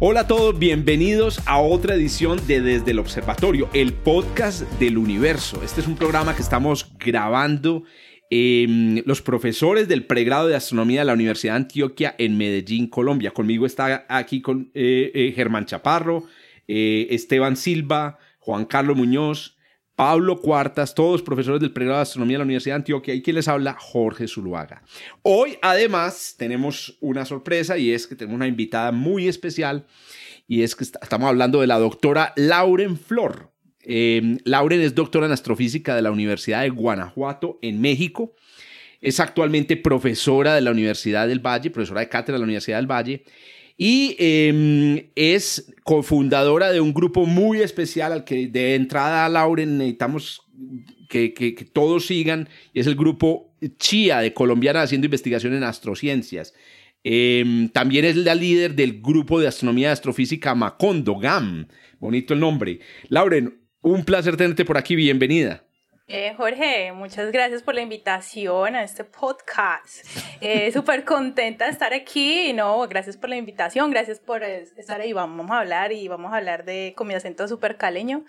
Hola a todos, bienvenidos a otra edición de Desde el Observatorio, el podcast del universo. Este es un programa que estamos grabando em, los profesores del pregrado de astronomía de la Universidad de Antioquia en Medellín, Colombia. Conmigo está aquí con eh, eh, Germán Chaparro, eh, Esteban Silva, Juan Carlos Muñoz, Pablo Cuartas, todos profesores del pregrado de astronomía de la Universidad de Antioquia y quien les habla, Jorge Zuluaga. Hoy, además, tenemos una sorpresa y es que tenemos una invitada muy especial y es que estamos hablando de la doctora Lauren Flor. Eh, Lauren es doctora en astrofísica de la Universidad de Guanajuato en México. Es actualmente profesora de la Universidad del Valle, profesora de cátedra de la Universidad del Valle y em, es cofundadora de un grupo muy especial al que de entrada, Lauren, necesitamos que, todos sigan, y es el grupo CHIA de Colombiana haciendo investigación en astrociencias. Em, también es la líder del grupo de astronomía y astrofísica Macondo, GAM. Bonito el nombre. Lauren, un placer tenerte por aquí, bienvenida. Eh, Jorge, muchas gracias por la invitación a este podcast. Eh, Súper contenta de estar aquí. No, gracias por la invitación, gracias por estar ahí. Vamos a hablar y vamos a hablar de, con mi acento súper caleño,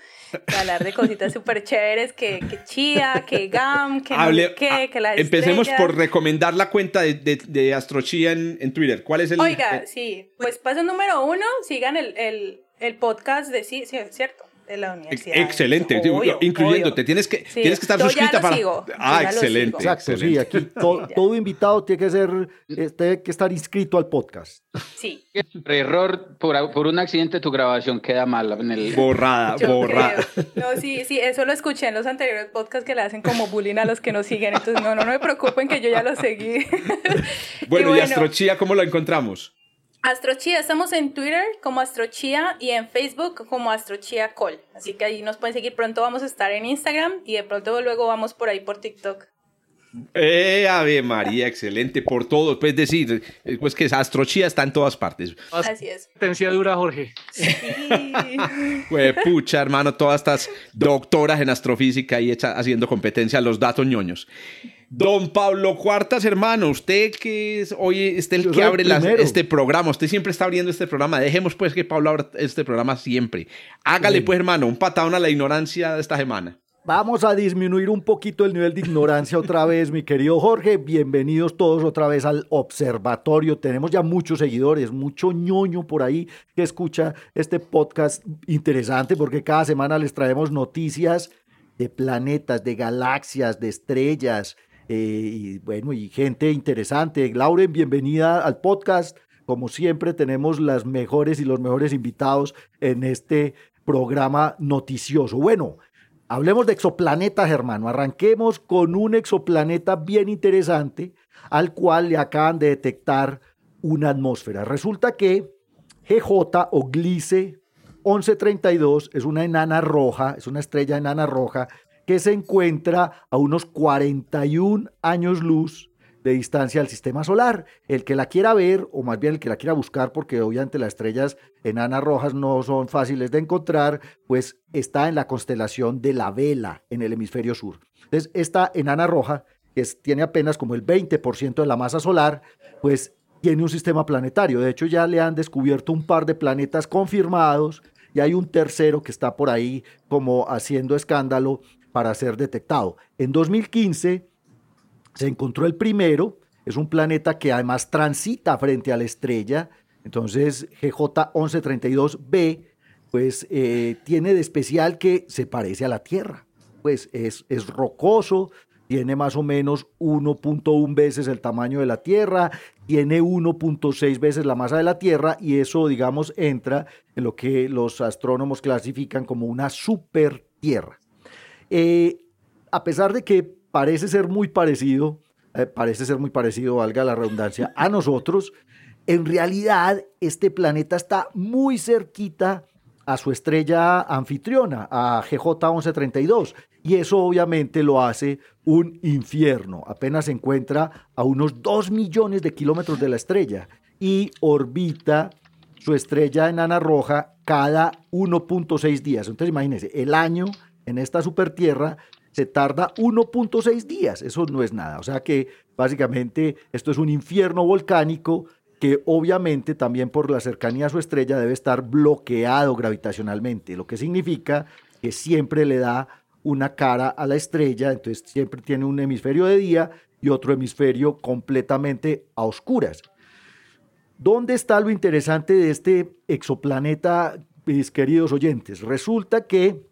hablar de cositas súper chéveres, que, que chía, que gam, que Hable, que, que la Empecemos por recomendar la cuenta de, de, de Astrochía en, en, Twitter. ¿Cuál es el? Oiga, sí, pues paso número uno, sigan el, el, el podcast de sí, sí, es cierto de la universidad. Excelente, incluyéndote. Tienes que, tienes que estar suscrita para. ah, excelente. Exacto, sí. Aquí todo invitado tiene que ser, eh, tiene que estar inscrito al podcast. Sí. Por error, por, por un accidente, tu grabación queda mal en el. Borrada, borrada. No, sí, sí, eso lo escuché en los anteriores podcasts que le hacen como bullying a los que nos siguen. Entonces, no, no, no me preocupen que yo ya lo seguí. bueno, y, bueno, Astrochía, ¿cómo lo encontramos? Astrochía, estamos en Twitter como Astrochía y en Facebook como Astrochía Call. Así que ahí nos pueden seguir. Pronto vamos a estar en Instagram y de pronto luego vamos por ahí por TikTok. Eh, Ave María, excelente por todo. Puedes decir, pues que Astrochía está en todas partes. Así es. Competencia dura, Jorge. Sí. pucha, hermano, todas estas doctoras en astrofísica y haciendo competencia a los datos ñoños. Don Pablo Cuartas, hermano, usted que es, hoy este el que abre este programa, usted siempre está abriendo este programa, dejemos pues que Pablo abra este programa siempre. Hágale pues, hermano, un patadón a la ignorancia de esta semana. Vamos a disminuir un poquito el nivel de ignorancia otra vez, mi querido Jorge. Bienvenidos todos otra vez al observatorio. Tenemos ya muchos seguidores, mucho ñoño por ahí que escucha este podcast interesante porque cada semana les traemos noticias de planetas, de galaxias, de estrellas, eh, y bueno, y gente interesante. Lauren, bienvenida al podcast. Como siempre, tenemos las mejores y los mejores invitados en este programa noticioso. Bueno, hablemos de exoplanetas, hermano. Arranquemos con un exoplaneta bien interesante al cual le acaban de detectar una atmósfera. Resulta que GJ o Gliese 1132 es una enana roja, es una estrella enana roja que se encuentra a unos 41 años luz distancia al sistema solar. El que la quiera ver, o más bien el que la quiera buscar, porque obviamente las estrellas enanas rojas no son fáciles de encontrar, pues está en la constelación de la vela en el hemisferio sur. Entonces, esta enana roja, que tiene apenas como el 20% de la masa solar, pues tiene un sistema planetario. De hecho, ya le han descubierto un par de planetas confirmados y hay un tercero que está por ahí como haciendo escándalo para ser detectado. En 2015 se encontró el primero, es un planeta que además transita frente a la estrella, entonces GJ 1132b, pues eh, tiene de especial que se parece a la Tierra, pues es, es rocoso, tiene más o menos 1.1 veces el tamaño de la Tierra, tiene 1.6 veces la masa de la Tierra y eso, digamos, entra en lo que los astrónomos clasifican como una super Tierra. Eh, a pesar de que parece ser muy parecido, eh, parece ser muy parecido, valga la redundancia, a nosotros, en realidad este planeta está muy cerquita a su estrella anfitriona, a GJ 1132. Y eso obviamente lo hace un infierno. Apenas se encuentra a unos 2 millones de kilómetros de la estrella y orbita su estrella enana roja cada 1.6 días. Entonces imagínense, el año en esta super tierra se tarda 1.6 días. Eso no es nada. O sea que básicamente esto es un infierno volcánico que obviamente también por la cercanía a su estrella debe estar bloqueado gravitacionalmente, lo que significa que siempre le da una cara a la estrella, entonces siempre tiene un hemisferio de día y otro hemisferio completamente a oscuras. ¿Dónde está lo interesante de este exoplaneta, mis queridos oyentes? Resulta que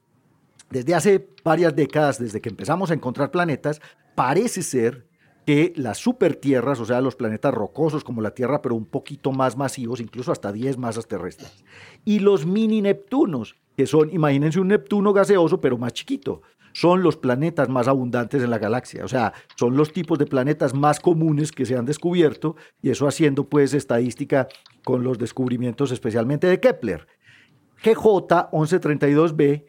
desde hace varias décadas, desde que empezamos a encontrar planetas, parece ser que las supertierras, o sea, los planetas rocosos como la Tierra, pero un poquito más masivos, incluso hasta 10 masas terrestres, y los mini Neptunos, que son, imagínense un Neptuno gaseoso, pero más chiquito, son los planetas más abundantes en la galaxia, o sea, son los tipos de planetas más comunes que se han descubierto, y eso haciendo pues estadística con los descubrimientos especialmente de Kepler. GJ 1132b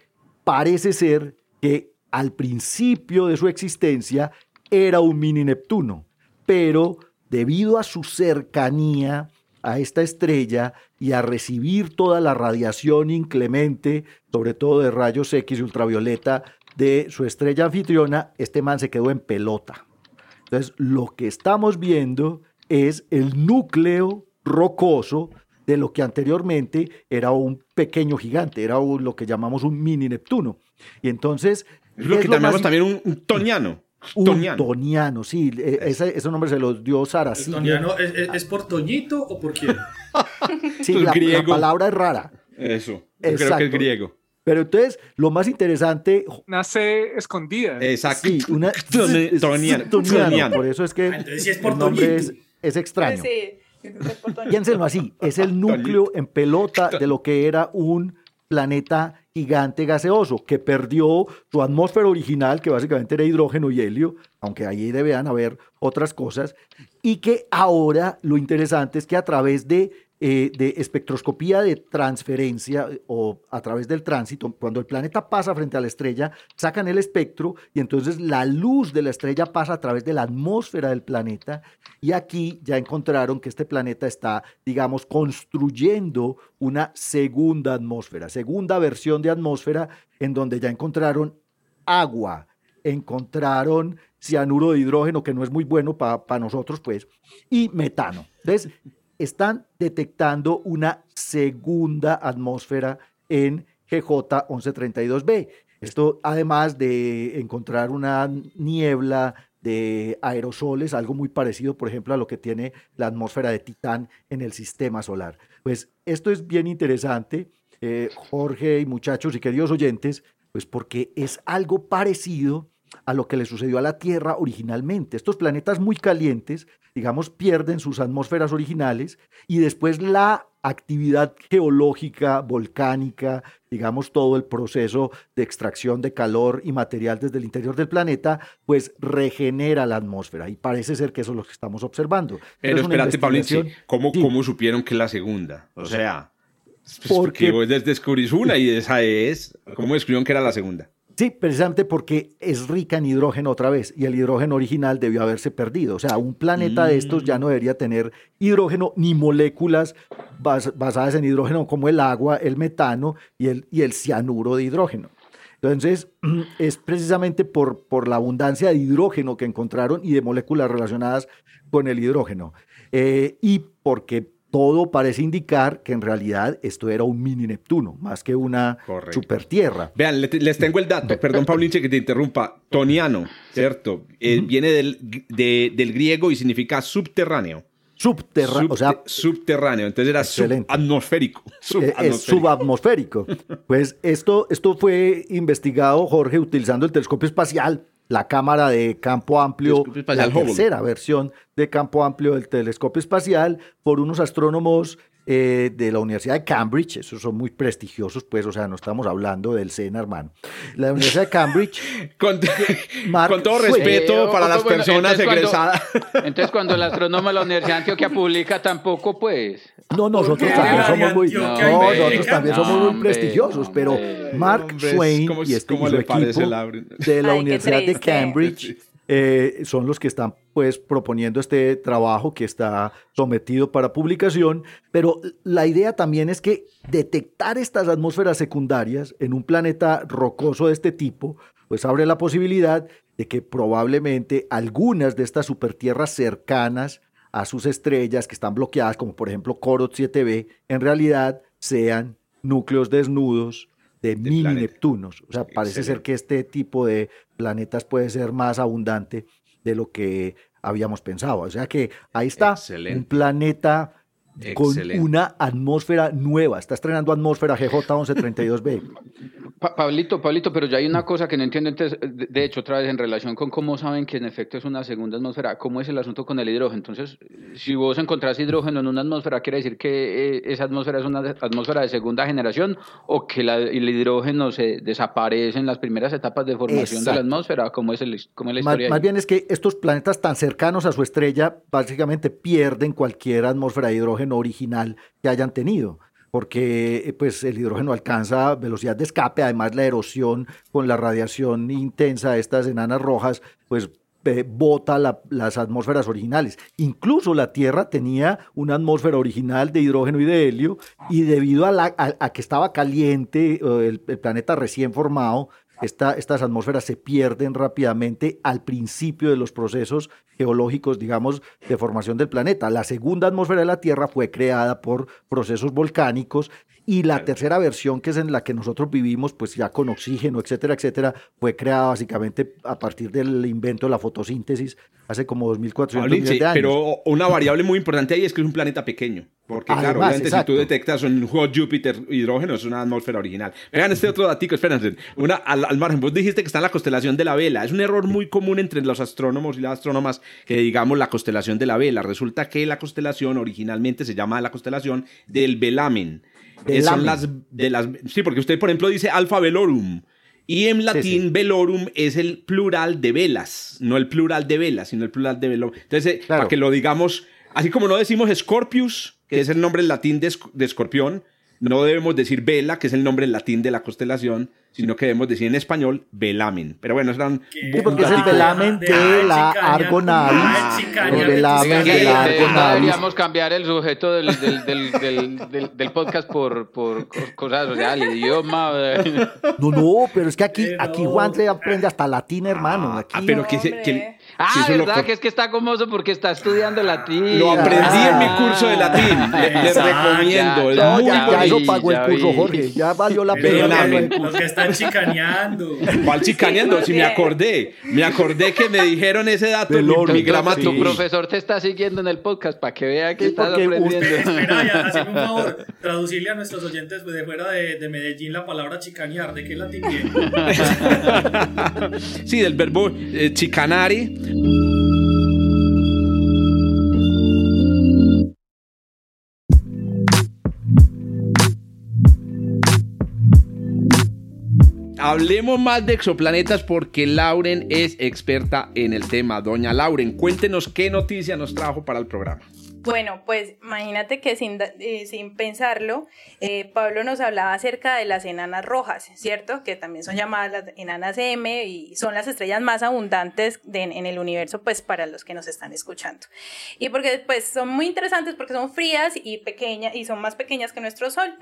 parece ser que al principio de su existencia era un mini Neptuno, pero debido a su cercanía a esta estrella y a recibir toda la radiación inclemente, sobre todo de rayos X ultravioleta, de su estrella anfitriona, este man se quedó en pelota. Entonces, lo que estamos viendo es el núcleo rocoso de lo que anteriormente era un pequeño gigante, era lo que llamamos un mini Neptuno. Y entonces... Es lo que llamamos también un toniano. Un toniano, sí, e, ese, nombre se lo dio Sara. ¿Toniano es, por Toñito o por quién? sí, la, palabra es rara. Eso, creo que es griego. Pero entonces, lo más interesante... Nace escondida. Exacto. Sí, una... toniano. Por eso es que ah, el nombre es, es extraño. Sí, Piénsenlo así, es el núcleo en pelota de lo que era un planeta gigante gaseoso que perdió su atmósfera original, que básicamente era hidrógeno y helio, aunque ahí debían haber otras cosas, y que ahora lo interesante es que a través de eh, de espectroscopía de transferencia eh, o a través del tránsito, cuando el planeta pasa frente a la estrella, sacan el espectro y entonces la luz de la estrella pasa a través de la atmósfera del planeta y aquí ya encontraron que este planeta está, digamos, construyendo una segunda atmósfera, segunda versión de atmósfera en donde ya encontraron agua, encontraron cianuro de hidrógeno, que no es muy bueno para nosotros, pues, y metano. Entonces, están detectando una segunda atmósfera en GJ 1132b. Esto además de encontrar una niebla de aerosoles, algo muy parecido, por ejemplo, a lo que tiene la atmósfera de Titán en el sistema solar. Pues esto es bien interesante, eh, Jorge y muchachos y queridos oyentes, pues porque es algo parecido a lo que le sucedió a la Tierra originalmente. Estos planetas muy calientes, digamos, pierden sus atmósferas originales y después la actividad geológica, volcánica, digamos, todo el proceso de extracción de calor y material desde el interior del planeta, pues regenera la atmósfera. Y parece ser que eso es lo que estamos observando. Pero, espérate, Pablo, ¿cómo, ¿cómo supieron que la segunda? O sea, porque, vos descubrís una y esa es. ¿Cómo descubrieron que era la segunda? Sí, precisamente porque es rica en hidrógeno otra vez y el hidrógeno original debió haberse perdido. O sea, un planeta de estos ya no debería tener hidrógeno ni moléculas basadas en hidrógeno como el agua, el metano y el, y el cianuro de hidrógeno. Entonces, es precisamente por, por la abundancia de hidrógeno que encontraron y de moléculas relacionadas con el hidrógeno. Eh, y porque todo parece indicar que en realidad esto era un mini Neptuno, más que una super tierra. Vean, les tengo el dato, perdón Paulinche que te interrumpa, toniano, ¿cierto? Eh, viene del, del griego y significa subterráneo. Subterráneo, o sea, subterráneo, entonces era subatmosférico. Eh, es subatmosférico. pues esto, esto fue investigado, Jorge, utilizando el telescopio espacial la cámara de campo amplio, la tercera versión de campo amplio del telescopio espacial, por unos astrónomos eh, de la Universidad de Cambridge, esos son muy prestigiosos, pues, o sea, no estamos hablando del SENA, hermano. La Universidad de Cambridge. con, Mark con todo respeto Eh, para o- las bueno, personas entonces cuando- egresadas. Entonces, cuando el astrónomo de la Universidad de Antioquia publica, tampoco, pues. No, nosotros también somos muy, Antioquia no, hombre, nosotros también somos muy hombre, prestigiosos, pero hombre. Mark Hombre, Swain ¿cómo- y este y su le parece, equipo de la Ay, Universidad de. Cambridge eh, son los que están pues proponiendo este trabajo que está sometido para publicación, pero la idea también es que detectar estas atmósferas secundarias en un planeta rocoso de este tipo, pues abre la posibilidad de que probablemente algunas de estas supertierras cercanas a sus estrellas que están bloqueadas, como por ejemplo Corot 7b, en realidad sean núcleos desnudos de, mini planeta. Neptunos. O sea, parece ser que este tipo de planetas puede ser más abundante de lo que habíamos pensado. O sea que ahí está Excelente. un planeta con una atmósfera nueva. Está estrenando atmósfera GJ1132b. Pa- Pablito, Pablito, pero ya hay una cosa que no entiendo. Entonces, de, hecho, otra vez en relación con cómo saben que en efecto es una segunda atmósfera, ¿cómo es el asunto con el hidrógeno? Entonces, si vos encontrás hidrógeno en una atmósfera, ¿quiere decir que eh, esa atmósfera es una atmósfera de segunda generación o que la- el hidrógeno se desaparece en las primeras etapas de formación de la atmósfera? ¿Cómo es, el, cómo es la Más, historia? más ahí? bien es que estos planetas tan cercanos a su estrella básicamente pierden cualquier atmósfera de hidrógeno original que hayan tenido. Porque eh, pues, el hidrógeno alcanza velocidad de escape, además la erosión con la radiación intensa de estas enanas rojas, pues eh, bota la- las atmósferas originales. Incluso la Tierra tenía una atmósfera original de hidrógeno y de helio, y debido a, que estaba caliente eh, el planeta recién formado, esta- estas atmósferas se pierden rápidamente al principio de los procesos geológicos, digamos, de formación del planeta. La segunda atmósfera de la Tierra fue creada por procesos volcánicos y la tercera versión, que es en la que nosotros vivimos, pues ya con oxígeno, etcétera, etcétera, fue creada básicamente a partir del invento de la fotosíntesis hace como 2.400 Pablín, millones de años. pero una variable muy importante ahí es que es un planeta pequeño. Porque, claro, Además, obviamente, exacto. si tú detectas un hot Júpiter hidrógeno, es una atmósfera original. Vean este otro datico, espérense. Una, al, al margen, vos dijiste que está en la constelación de la vela. Es un error muy común entre los astrónomos y las astrónomas que digamos la constelación de la vela. Resulta que la constelación originalmente se llama la constelación del velamen. Eh, Son las, de las, sí, porque usted, por ejemplo, dice Alfa Velorum. Y en latín, sí. velorum es el plural de velas, no el plural de velas, sino el plural de velorum. Entonces, eh, Claro. para que lo digamos, así como no decimos Scorpius, que es el nombre en latín de, de escorpión, no debemos decir vela, que es el nombre en latín de la constelación, sino que debemos decir en español velamen. Pero bueno, eran Sí, porque es el velamen de de la Argonavis. El velamen de la Argonavis. deberíamos cambiar el sujeto del, del, del, del, del- del podcast por, por co- cosas, o sea, el idioma. eh. No, no, pero es que aquí, Pero- aquí Juan le aprende hasta latín, hermano. Aquí, Ah, pero que, se- que-. Ah, lo ¿verdad? Que es que está gomoso porque está estudiando latín. Lo aprendí en mi curso de Ah. latín. Le, le Exacto. recomiendo. Ya, No, muy ya, ya eso pagó el ya curso, vi. Jorge. Ya valió la pena. El los, que están chicaneando. ¿Cuál chicaneando? Sí, si me acordé, me acordé que me dijeron ese dato Del mi, mi gramática. Tu profesor te está siguiendo en el podcast para que vea que Sí, estás aprendiendo. Espera, ya, hazme un favor. Traducirle a nuestros oyentes de fuera de, de Medellín la palabra chicanear. ¿De qué latín viene? Sí, del verbo eh, chicanare. Hablemos más de exoplanetas porque Lauren es experta en el tema. Doña Lauren, cuéntenos qué noticia nos trajo para el programa. Bueno, pues imagínate que sin, eh, sin pensarlo, eh, Pablo nos hablaba acerca de las enanas rojas, ¿cierto? Que también son llamadas las enanas M y son las estrellas más abundantes de- en el universo, pues para los que nos están escuchando. Y porque pues son muy interesantes porque son frías y pequeñas y son más pequeñas que nuestro Sol.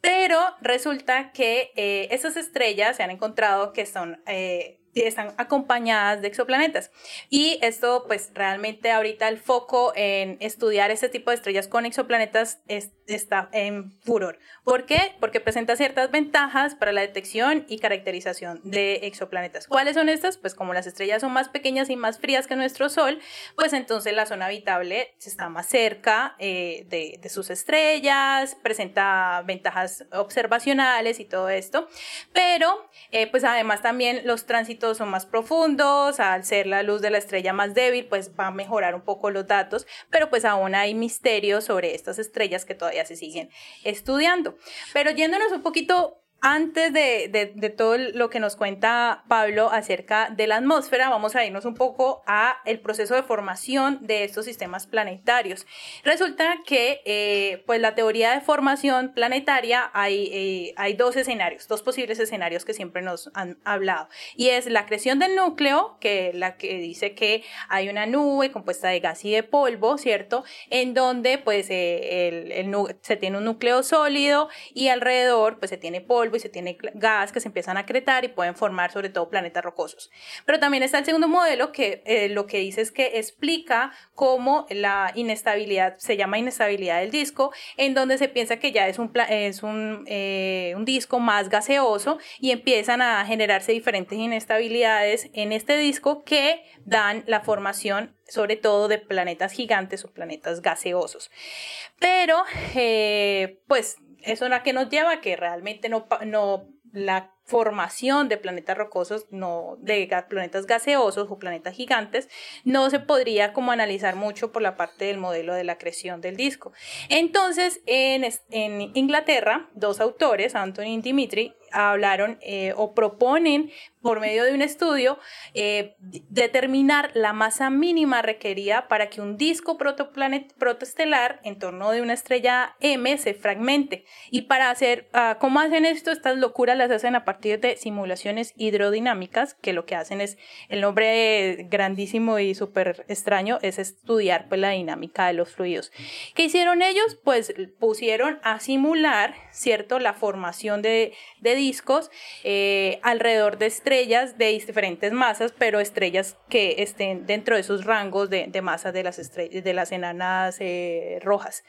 Pero resulta que eh, esas estrellas se han encontrado que son... eh, están acompañadas de exoplanetas. Y esto, pues realmente ahorita el foco en estudiar este tipo de estrellas con exoplanetas es- está en furor. ¿Por qué? Porque presenta ciertas ventajas para la detección y caracterización de exoplanetas. ¿Cuáles son estas? Pues como las estrellas son más pequeñas y más frías que nuestro Sol, pues entonces la zona habitable está más cerca eh, de, de sus estrellas, presenta ventajas observacionales y todo esto. Pero, eh, pues además también los tránsitos son más profundos, al ser la luz de la estrella más débil, pues va a mejorar un poco los datos, pero pues aún hay misterios sobre estas estrellas que todavía se siguen estudiando. Pero yéndonos un poquito antes de, de, todo lo que nos cuenta Pablo acerca de la atmósfera, vamos a irnos un poco a el proceso de formación de estos sistemas planetarios. Resulta que, eh, pues la teoría de formación planetaria hay, eh, hay dos escenarios, dos posibles escenarios que siempre nos han hablado. Y es la creación del núcleo, que la que dice que hay una nube compuesta de gas y de polvo, ¿cierto? En donde, pues, eh, el, el, se tiene un núcleo sólido y alrededor, pues, se tiene polvo y se tiene gas que se empiezan a acretar y pueden formar sobre todo planetas rocosos. Pero también está el segundo modelo que eh, lo que dice es que explica cómo la inestabilidad, se llama inestabilidad del disco, en donde se piensa que ya es un, es un, eh, un disco más gaseoso y empiezan a generarse diferentes inestabilidades en este disco que dan la formación sobre todo de planetas gigantes o planetas gaseosos. Pero, eh, pues eso es la que nos lleva a que realmente no, no la formación de planetas rocosos, no de planetas gaseosos o planetas gigantes, no se podría como analizar mucho por la parte del modelo de la creación del disco. Entonces, en, en Inglaterra, dos autores, Anthony y Dimitri, hablaron eh, o proponen por medio de un estudio eh, determinar la masa mínima requerida para que un disco protoestelar en torno de una estrella M se fragmente. Y para hacer, uh, ¿cómo hacen esto? Estas locuras las hacen a partir de simulaciones hidrodinámicas, que lo que hacen es, el nombre grandísimo y súper extraño es estudiar pues, la dinámica de los fluidos. ¿Qué hicieron ellos? Pues pusieron a simular, ¿cierto?, la formación de, de discos eh, alrededor de estrellas de diferentes masas, pero estrellas que estén dentro de esos rangos de, de masas de las, estrellas, de las enanas eh, rojas,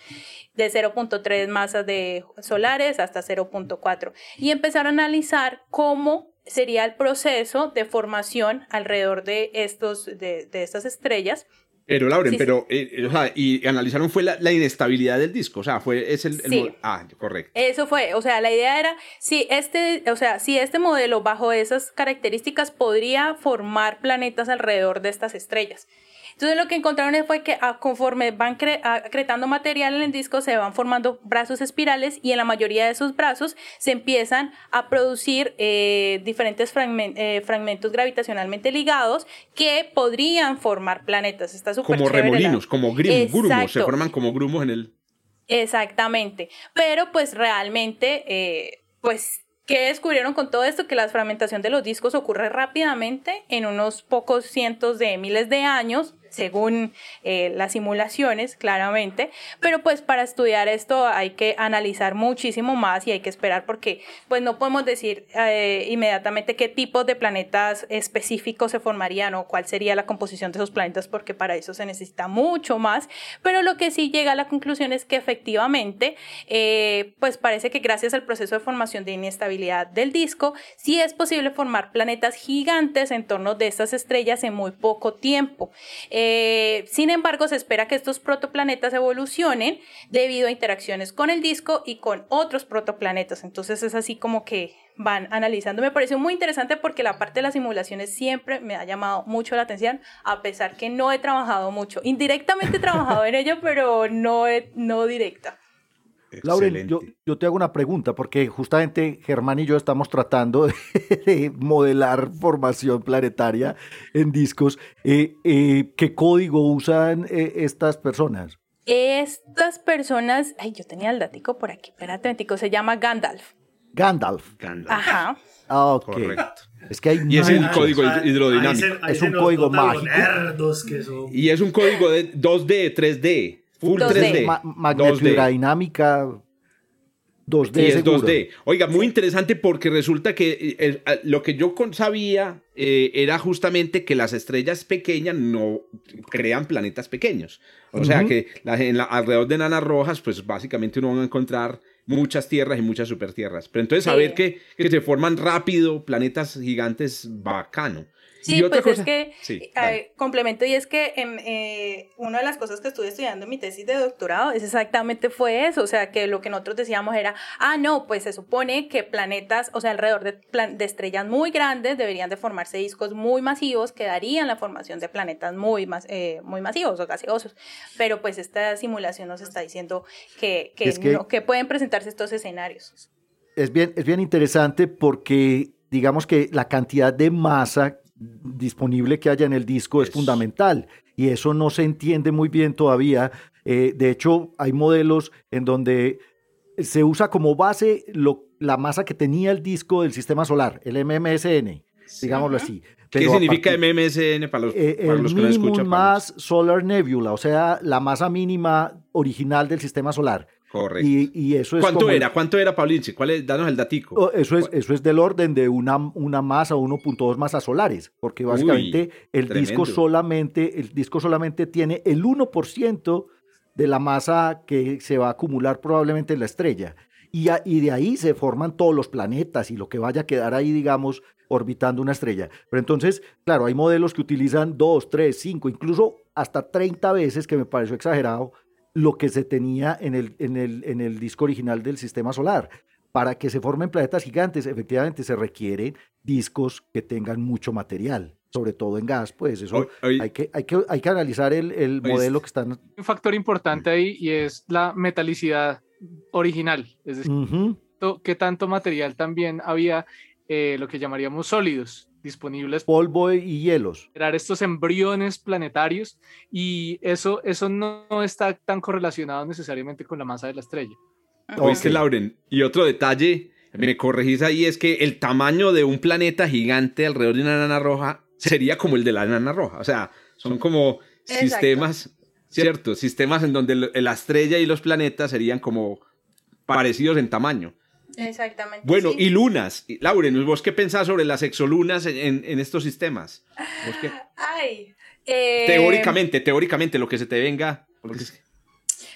de 0.3 masas de solares hasta 0.4. Y empezaron a analizar cómo sería el proceso de formación alrededor de, estos, de, de estas estrellas pero, Lauren, pero, eh, o sea, y analizaron fue la, inestabilidad del disco, o sea, fue, es el, ah, correcto. Eso fue, o sea, la idea era, si este, o sea, si este modelo bajo esas características podría formar planetas alrededor de estas estrellas. Entonces lo que encontraron fue que ah, conforme van acretando material en el disco se van formando brazos espirales y en la mayoría de esos brazos se empiezan a producir eh, diferentes eh, fragmentos gravitacionalmente ligados que podrían formar planetas. Está como remolinos, como grumos, se forman como grumos en el... Exactamente, pero pues realmente, eh, pues ¿Qué descubrieron con todo esto? Que la fragmentación de los discos ocurre rápidamente en unos pocos cientos de miles de años según eh, las simulaciones, claramente. Pero pues para estudiar esto hay que analizar muchísimo más y hay que esperar porque pues no podemos decir eh, inmediatamente qué tipos de planetas específicos se formarían o cuál sería la composición de esos planetas porque para eso se necesita mucho más. Pero lo que sí llega a la conclusión es que efectivamente eh, pues parece que gracias al proceso de formación de inestabilidad del disco sí es posible formar planetas gigantes en torno de estas estrellas en muy poco tiempo. Sin embargo, se espera que estos protoplanetas evolucionen debido a interacciones con el disco y con otros protoplanetas. Entonces es así como que van analizando. Me pareció muy interesante porque la parte de las simulaciones siempre me ha llamado mucho la atención, a pesar que no he trabajado mucho. Indirectamente he trabajado en ello, pero no, no directa. Lauren, yo, yo, te hago una pregunta, porque justamente Germán y yo estamos tratando de, modelar formación planetaria en discos. Eh, eh, ¿Qué código usan eh, estas personas? Estas personas, ay, yo tenía el datico por aquí, espérate, se llama Gandalf. Gandalf. Gandalf. Ajá. Ah, ok. Correcto. Es que hay y es un código hidrodinámico. es un código mágico. Y es un código de 2D, 3D. Full 3D. magnética dinámica 2D. Y es 2D. Oiga, muy interesante porque resulta que eh, lo que yo sabía eh, era justamente que las estrellas pequeñas no crean planetas pequeños. O sea que alrededor de nanas rojas, pues básicamente uno va a encontrar muchas tierras y muchas supertierras. Pero entonces saber que, que se forman rápido planetas gigantes, bacano. Sí, pues es que eh, complemento y es que en, eh, una de las cosas que estuve estudiando en mi tesis de doctorado es exactamente fue eso, o sea, que lo que nosotros decíamos era, ah, no, pues se supone que planetas, o sea, alrededor de, de estrellas muy grandes deberían de formarse discos muy masivos que darían la formación de planetas muy, mas, eh, muy masivos o gaseosos, pero pues esta simulación nos está diciendo que, que, no, que pueden presentarse estos escenarios. Es bien, es bien interesante porque digamos que la cantidad de masa disponible que haya en el disco es, fundamental y eso no se entiende muy bien todavía. Eh, de hecho, hay modelos en donde se usa como base lo, la masa que tenía el disco del sistema solar, el MMSN, digámoslo así. ¿Qué significa MMSN para los, eh, para los que no escuchan? Mass Solar Nebula, o sea, la masa mínima original del sistema solar. Correcto. Y, eso es ¿Cuánto era? ¿Cuánto era, Paulinche? ¿Cuál es? Danos el datico. Oh, eso es, eso es del orden de una, una masa, 1.2 masas solares, porque básicamente el disco solamente, el disco solamente tiene el 1% de la masa que se va a acumular probablemente en la estrella. Y, y, de ahí se forman todos los planetas y lo que vaya a quedar ahí, digamos, orbitando una estrella. Pero entonces, claro, hay modelos que utilizan 2, 3, 5, incluso hasta 30 veces, que me pareció exagerado, lo que se tenía en el, en el, en el disco original del sistema solar. Para que se formen planetas gigantes, efectivamente se requieren discos que tengan mucho material, sobre todo en gas, pues eso hay, que, hay, que, hay que analizar el, el modelo que están... Un factor importante ahí y es la metalicidad original, es decir, qué tanto material también había, eh, lo que llamaríamos sólidos, disponibles. Polvo y hielos. Crear estos embriones planetarios y eso, eso no, está tan correlacionado necesariamente con la masa de la estrella. Oíste, Lauren. Y otro detalle, me corregís ahí, es que el tamaño de un planeta gigante alrededor de una nana roja sería como el de la nana roja. O sea, son como sistemas, ¿cierto? Sistemas en donde la estrella y los planetas serían como parecidos en tamaño. Exactamente. Bueno, y lunas. Lauren, ¿vos qué pensás sobre las exolunas en, en estos sistemas? Ay. Eh, teóricamente, teóricamente, lo que se te venga.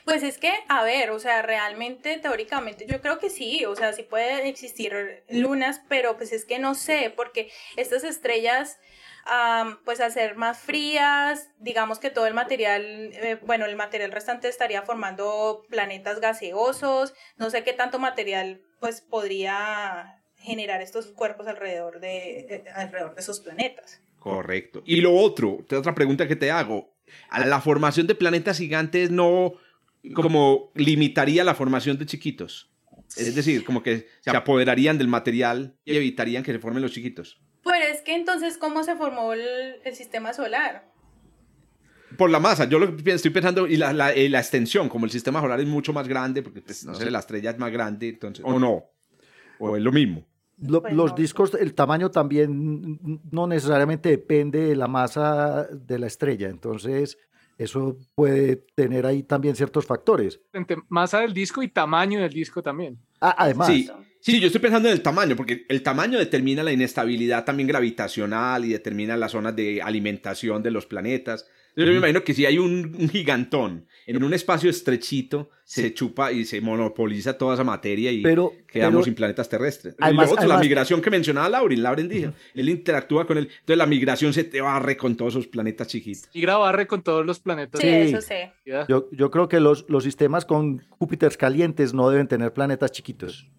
Pues es que, a ver, o sea, realmente, teóricamente, yo creo que sí, o sea, sí pueden existir lunas, pero pues es que no sé, porque estas estrellas pues a ser más frías, digamos que todo el material, eh, bueno, el material restante estaría formando planetas gaseosos, no sé qué tanto material pues podría generar estos cuerpos alrededor de, eh, alrededor de esos planetas. Correcto. Y lo otro, otra pregunta que te hago, ¿a la formación de planetas gigantes no como limitaría la formación de chiquitos? Es decir, como que se apoderarían del material y evitarían que se formen los chiquitos. Que entonces, ¿cómo se formó el, sistema solar? Por la masa, yo lo estoy pensando, y la, la, eh, la, extensión, como el sistema solar es mucho más grande, porque pues, no sé, la estrella es más grande, entonces, o no, o es lo mismo. Pues los discos, el tamaño también no necesariamente depende de la masa de la estrella, entonces eso puede tener ahí también ciertos factores. Masa del disco y tamaño del disco también. Ah, además. Sí, sí, yo estoy pensando en el tamaño, porque el tamaño determina la inestabilidad también gravitacional y determina las zonas de alimentación de los planetas. Yo me imagino que si hay un, gigantón en un espacio estrechito, se chupa y se monopoliza toda esa materia y quedamos sin planetas terrestres. y luego la migración que mencionaba Lauren, Lauren dijo, él interactúa con él, entonces la migración se te barre con todos esos planetas chiquitos. Y barre con todos los planetas. Sí, eso sí. Yo, yo, creo que los, los sistemas con Júpiter calientes no deben tener planetas chiquitos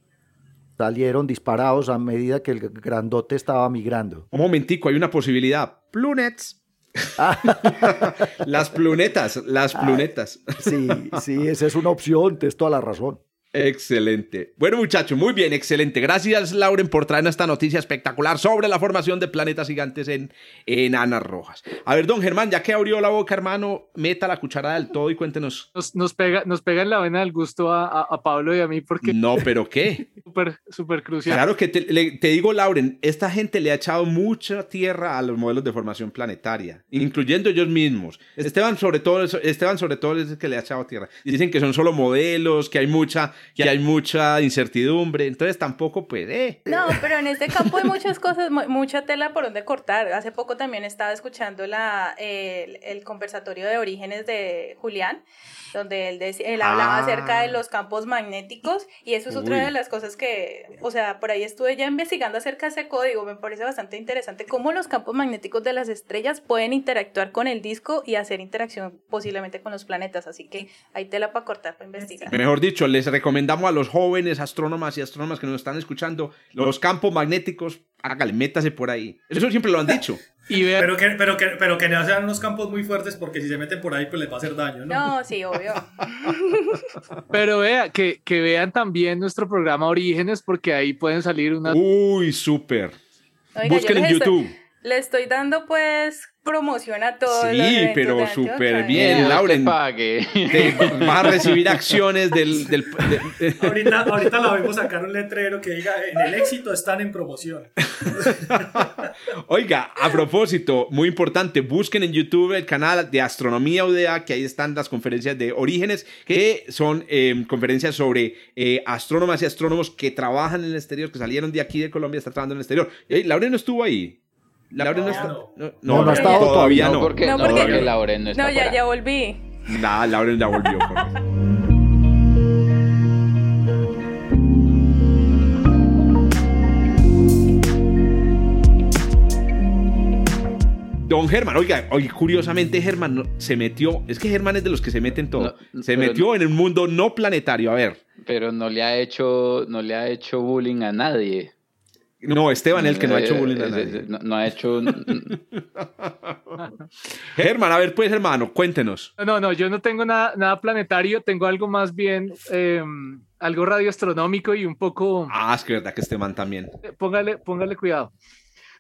salieron disparados a medida que el grandote estaba migrando. Un momentico, hay una posibilidad. Plunets. las plunetas, las plunetas. sí, sí, esa es una opción, tienes toda la razón. Excelente. Bueno, muchachos, muy bien, excelente. Gracias, Lauren, por traernos esta noticia espectacular sobre la formación de planetas gigantes en enanas rojas. A ver, don Germán, ya que abrió la boca, hermano, meta la cucharada del todo y cuéntenos. Nos, pega, nos pega en la vena del gusto a, Pablo y a mí porque... No, pero ¿qué? Súper, súper crucial. Claro que te, te, digo, Lauren, esta gente le ha echado mucha tierra a los modelos de formación planetaria, incluyendo ellos mismos. Esteban, sobre todo, Esteban, sobre todo, es el que le ha echado tierra. Dicen que son solo modelos, que hay mucha que hay mucha incertidumbre, entonces tampoco pues, eh. No, pero en este campo hay muchas cosas, mucha tela por donde cortar. Hace poco también estaba escuchando la, el, el conversatorio de orígenes de Julián, donde él, él hablaba ah. acerca de los campos magnéticos y eso es otra de las cosas que, o sea, por ahí estuve ya investigando acerca de ese código, me parece bastante interesante cómo los campos magnéticos de las estrellas pueden interactuar con el disco y hacer interacción posiblemente con los planetas, así que hay tela para cortar, para investigar. Mejor dicho, les recomendamos a los jóvenes astrónomas y astrónomas que nos están escuchando los campos magnéticos, hágale, métase por ahí. Eso siempre lo han dicho. Pero, que, pero, que, pero que no sean unos campos muy fuertes porque si se meten por ahí pues les va a hacer daño, ¿no? No, sí, obvio. pero vea, que, que vean también nuestro programa Orígenes porque ahí pueden salir unas... Uy, súper. Busquen en YouTube. Le estoy dando pues promociona todo. Sí, pero súper bien, Lauren. Pague. vas a recibir acciones del... del ahorita, ahorita la vemos sacar un letrero que diga, en el éxito están en promoción. Oiga, a propósito, muy importante, busquen en YouTube el canal de Astronomía UDA, que ahí están las conferencias de Orígenes, que son em, conferencias sobre eh, astrónomas y astrónomos que trabajan en el exterior, que salieron de aquí de Colombia, están trabajando en el exterior. Y Lauren no estuvo ahí. Lauren no, está. No, no, no, ha estado todavía, no. Porque, no, porque, Lauren no está. No, ya, ya volví. Nah, Lauren ya volvió. Don Germán, oiga, oiga, curiosamente Germán se metió, es que Germán es de los que se meten todo, se metió en el mundo no planetario, a ver. Pero no le ha hecho, no le ha hecho bullying a nadie. No, Esteban, el que no ha hecho bullying. No, ha hecho. Germán, a ver, pues, hermano, cuéntenos. No, no, yo no tengo nada, nada planetario, tengo algo más bien, em, algo radioastronómico y un poco. Ah, es que verdad que Esteban también. Eh, póngale, póngale cuidado.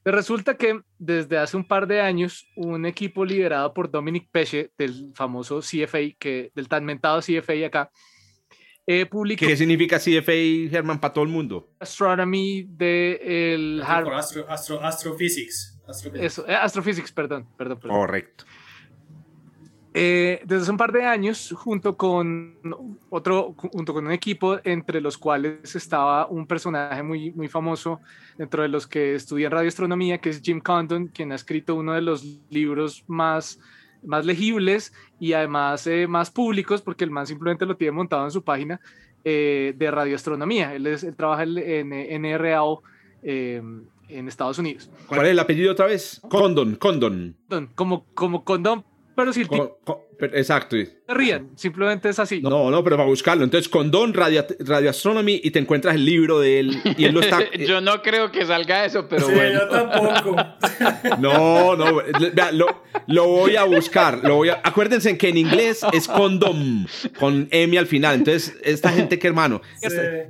Resulta que desde hace un par de años, un equipo liderado por Dominic Peche, del famoso CFA, que, del tan mentado CFA acá, eh, ¿Qué significa CFA, Germán, para todo el mundo? Astronomy de el Astro, astro, astrophysics. Eso, eh, astrophysics, perdón, perdón, Correcto. Eh, desde hace un par de años, junto con otro, junto con un equipo entre los cuales estaba un personaje muy, muy famoso dentro de los que estudian radioastronomía, que es Jim Condon, quien ha escrito uno de los libros más más legibles y además eh, más públicos, porque el man simplemente lo tiene montado en su página eh, de radioastronomía. Él, es, trabaja en, NRAO eh, en Estados Unidos. ¿Cuál es el apellido otra vez? Condon, Condon. Como, como condón, pero sí. exacto. Se rían, simplemente es así. No, no, pero para buscarlo. Entonces, Condón Radio, Radio Astronomy y te encuentras el libro de él y él lo está. yo no creo que salga eso, pero bueno. Yo tampoco. no, no, lo, lo, voy a buscar. Lo voy a... Acuérdense que en inglés es condom, con M al final. Entonces, esta gente que hermano.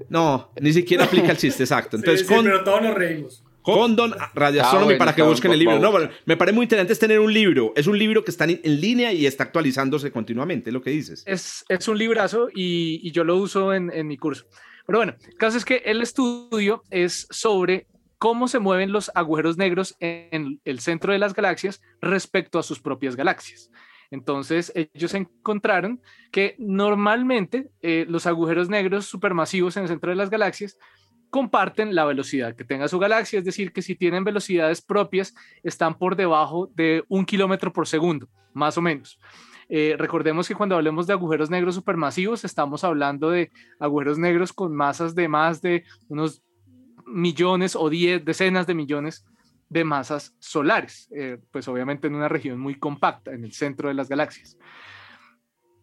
No, ni siquiera aplica el chiste, exacto. Entonces, sí, pero todos nos reímos. Condon Radio Astronomy ah, para que busquen el libro. No, me parece muy interesante es tener un libro. Es un libro que está en línea y está actualizándose continuamente, es lo que dices. Es, es un librazo y, y yo lo uso en, en, mi curso. Pero bueno, el caso es que el estudio es sobre cómo se mueven los agujeros negros en el centro de las galaxias respecto a sus propias galaxias. Entonces, ellos encontraron que normalmente eh, los agujeros negros supermasivos en el centro de las galaxias comparten la velocidad que tenga su galaxia, es decir, que si tienen velocidades propias, están por debajo de un kilómetro por segundo, más o menos. Eh, recordemos que cuando hablemos de agujeros negros supermasivos, estamos hablando de agujeros negros con masas de más de unos millones o diez, decenas de millones de masas solares, eh, pues obviamente en una región muy compacta, en el centro de las galaxias.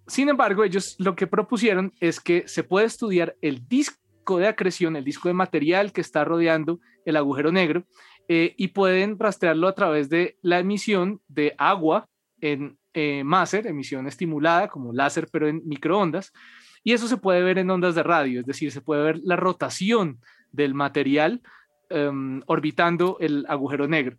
Sin embargo, ellos lo que propusieron es que se puede estudiar el disco de acreción, el disco de material que está rodeando el agujero negro, eh, y pueden rastrearlo a través de la emisión de agua en eh, máser, emisión estimulada como láser, pero en microondas, y eso se puede ver en ondas de radio, es decir, se puede ver la rotación del material em, orbitando el agujero negro.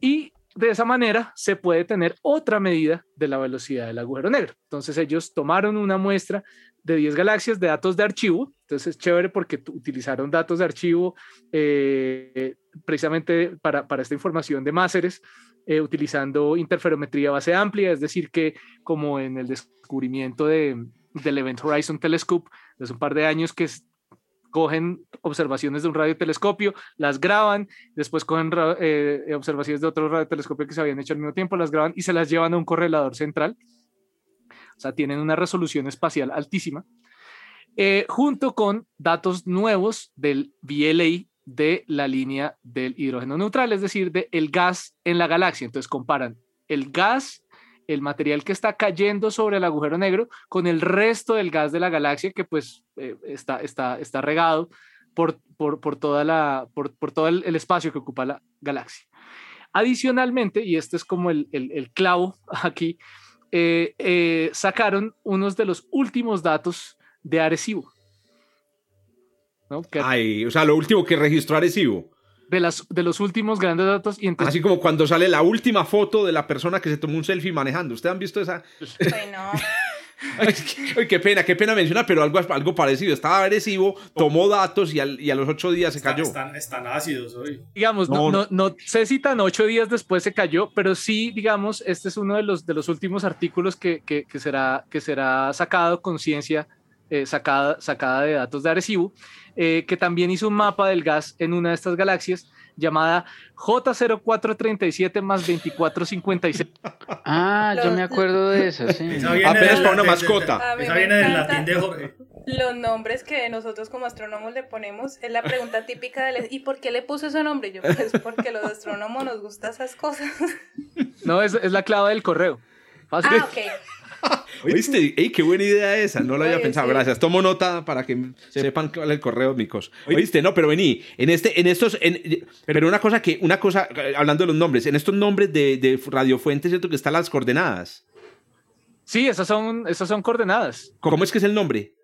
Y de esa manera se puede tener otra medida de la velocidad del agujero negro. Entonces ellos tomaron una muestra de 10 galaxias de datos de archivo. Entonces es chévere porque utilizaron datos de archivo eh, precisamente para, para, esta información de máseres, eh, utilizando interferometría base amplia, es decir, que como en el descubrimiento de, del Event Horizon Telescope, hace un par de años que cogen observaciones de un radiotelescopio, las graban, después cogen eh, observaciones de otro radiotelescopio que se habían hecho al mismo tiempo, las graban y se las llevan a un correlador central. O sea, tienen una resolución espacial altísima, eh, junto con datos nuevos del VLA de la línea del hidrógeno neutral, es decir, del el gas en la galaxia. Entonces comparan el gas el material que está cayendo sobre el agujero negro con el resto del gas de la galaxia que pues eh, está, está, está regado por, por, por toda la, por, por todo el, espacio que ocupa la galaxia. Adicionalmente, y este es como el, el, clavo aquí, eh, sacaron unos de los últimos datos de Arecibo. ¿no? Ay, o sea, lo último que registró Arecibo de, las, de los últimos grandes datos. Y Así como cuando sale la última foto de la persona que se tomó un selfie manejando. ¿Ustedes han visto esa? Ay, no. Ay, qué pena, qué pena mencionar, pero algo, algo parecido. Estaba agresivo, tomó datos y, y a los ocho días se cayó. Están, están, ácidos hoy. Digamos, no, no, no, sé si tan ocho días después se cayó, pero sí, digamos, este es uno de los, de los últimos artículos que, que, que será, que será sacado con ciencia, eh, sacada, sacada de datos de Arecibo. Eh, que también hizo un mapa del gas en una de estas galaxias llamada J0437 más 2456. Ah, yo me acuerdo de eso, sí. Apenas para una mascota. Esa viene del latín de Jorge. Los nombres que nosotros como astrónomos le ponemos es la pregunta típica de ¿y por qué le puso ese nombre? Yo, pues porque los astrónomos nos gustan esas cosas. No, es, es la clave del correo. Fácil. Ah, ok. ¿Oíste? ¡Ey, qué buena idea esa! No lo había pensado. Gracias. Tomo nota para que sepan cuál es el correo, micos. ¿Oíste? No, pero vení. En, este, en estos... pero una cosa que... Una cosa, hablando de los nombres. En estos nombres de, de radiofuentes, ¿cierto? Que están las coordenadas. Sí, esas son, esas son coordenadas. ¿Cómo es que es el nombre?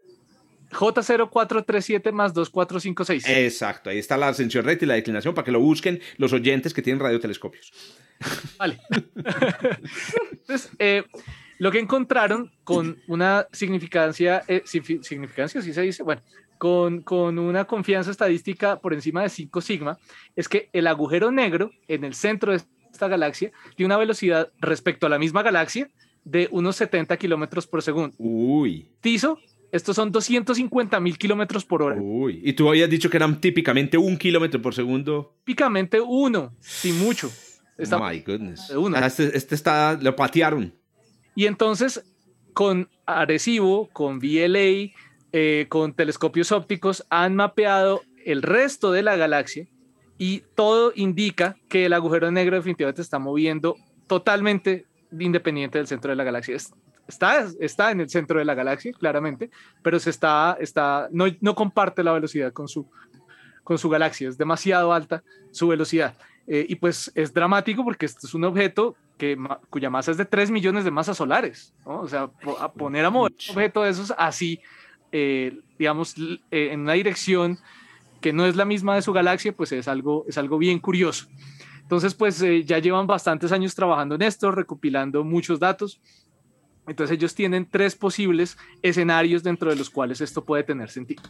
J0437 más 2456. Exacto, ahí está la ascensión recta y la declinación para que lo busquen los oyentes que tienen radiotelescopios. Vale. Entonces, eh, lo que encontraron con una significancia, eh, significancia, si se dice, bueno, con, con, una confianza estadística por encima de 5 sigma, es que el agujero negro en el centro de esta galaxia tiene una velocidad respecto a la misma galaxia de unos 70 kilómetros por segundo. Uy. Tizo, estos son 250 mil kilómetros por hora. Uy. Y tú habías dicho que eran típicamente un kilómetro por segundo. Típicamente uno, sin mucho. My goodness. Ah, este, este, está, lo patearon. Y entonces, con Arecibo, con VLA, eh, con telescopios ópticos, han mapeado el resto de la galaxia y todo indica que el agujero negro definitivamente está moviendo totalmente independiente del centro de la galaxia. Está, está en el centro de la galaxia, claramente, pero se está, está, no, comparte la velocidad con su, con su galaxia. Es demasiado alta su velocidad. Eh, y pues es dramático porque este es un objeto que, cuya masa es de 3 millones de masas solares. O sea, a poner a mover un objeto de esos así, eh, digamos, eh, en una dirección que no es la misma de su galaxia, pues es algo, es algo bien curioso. Entonces, pues eh, ya llevan bastantes años trabajando en esto, recopilando muchos datos. Entonces ellos tienen tres posibles escenarios dentro de los cuales esto puede tener sentido.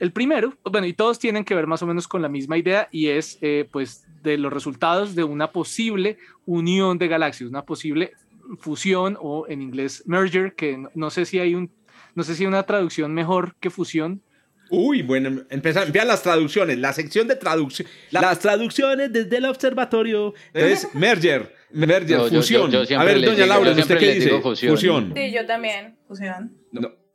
El primero, bueno, y todos tienen que ver más o menos con la misma idea y es pues de los resultados de una posible unión de galaxias, una posible fusión o en inglés merger, que no, sé si hay un, no sé si hay una traducción mejor que fusión. Uy, bueno, empezar, vean las traducciones, la sección de traducción, las traducciones desde el observatorio es merger, merger, fusión. a ver, doña Laura, ¿usted qué dice? Fusión. Sí, yo también, fusión.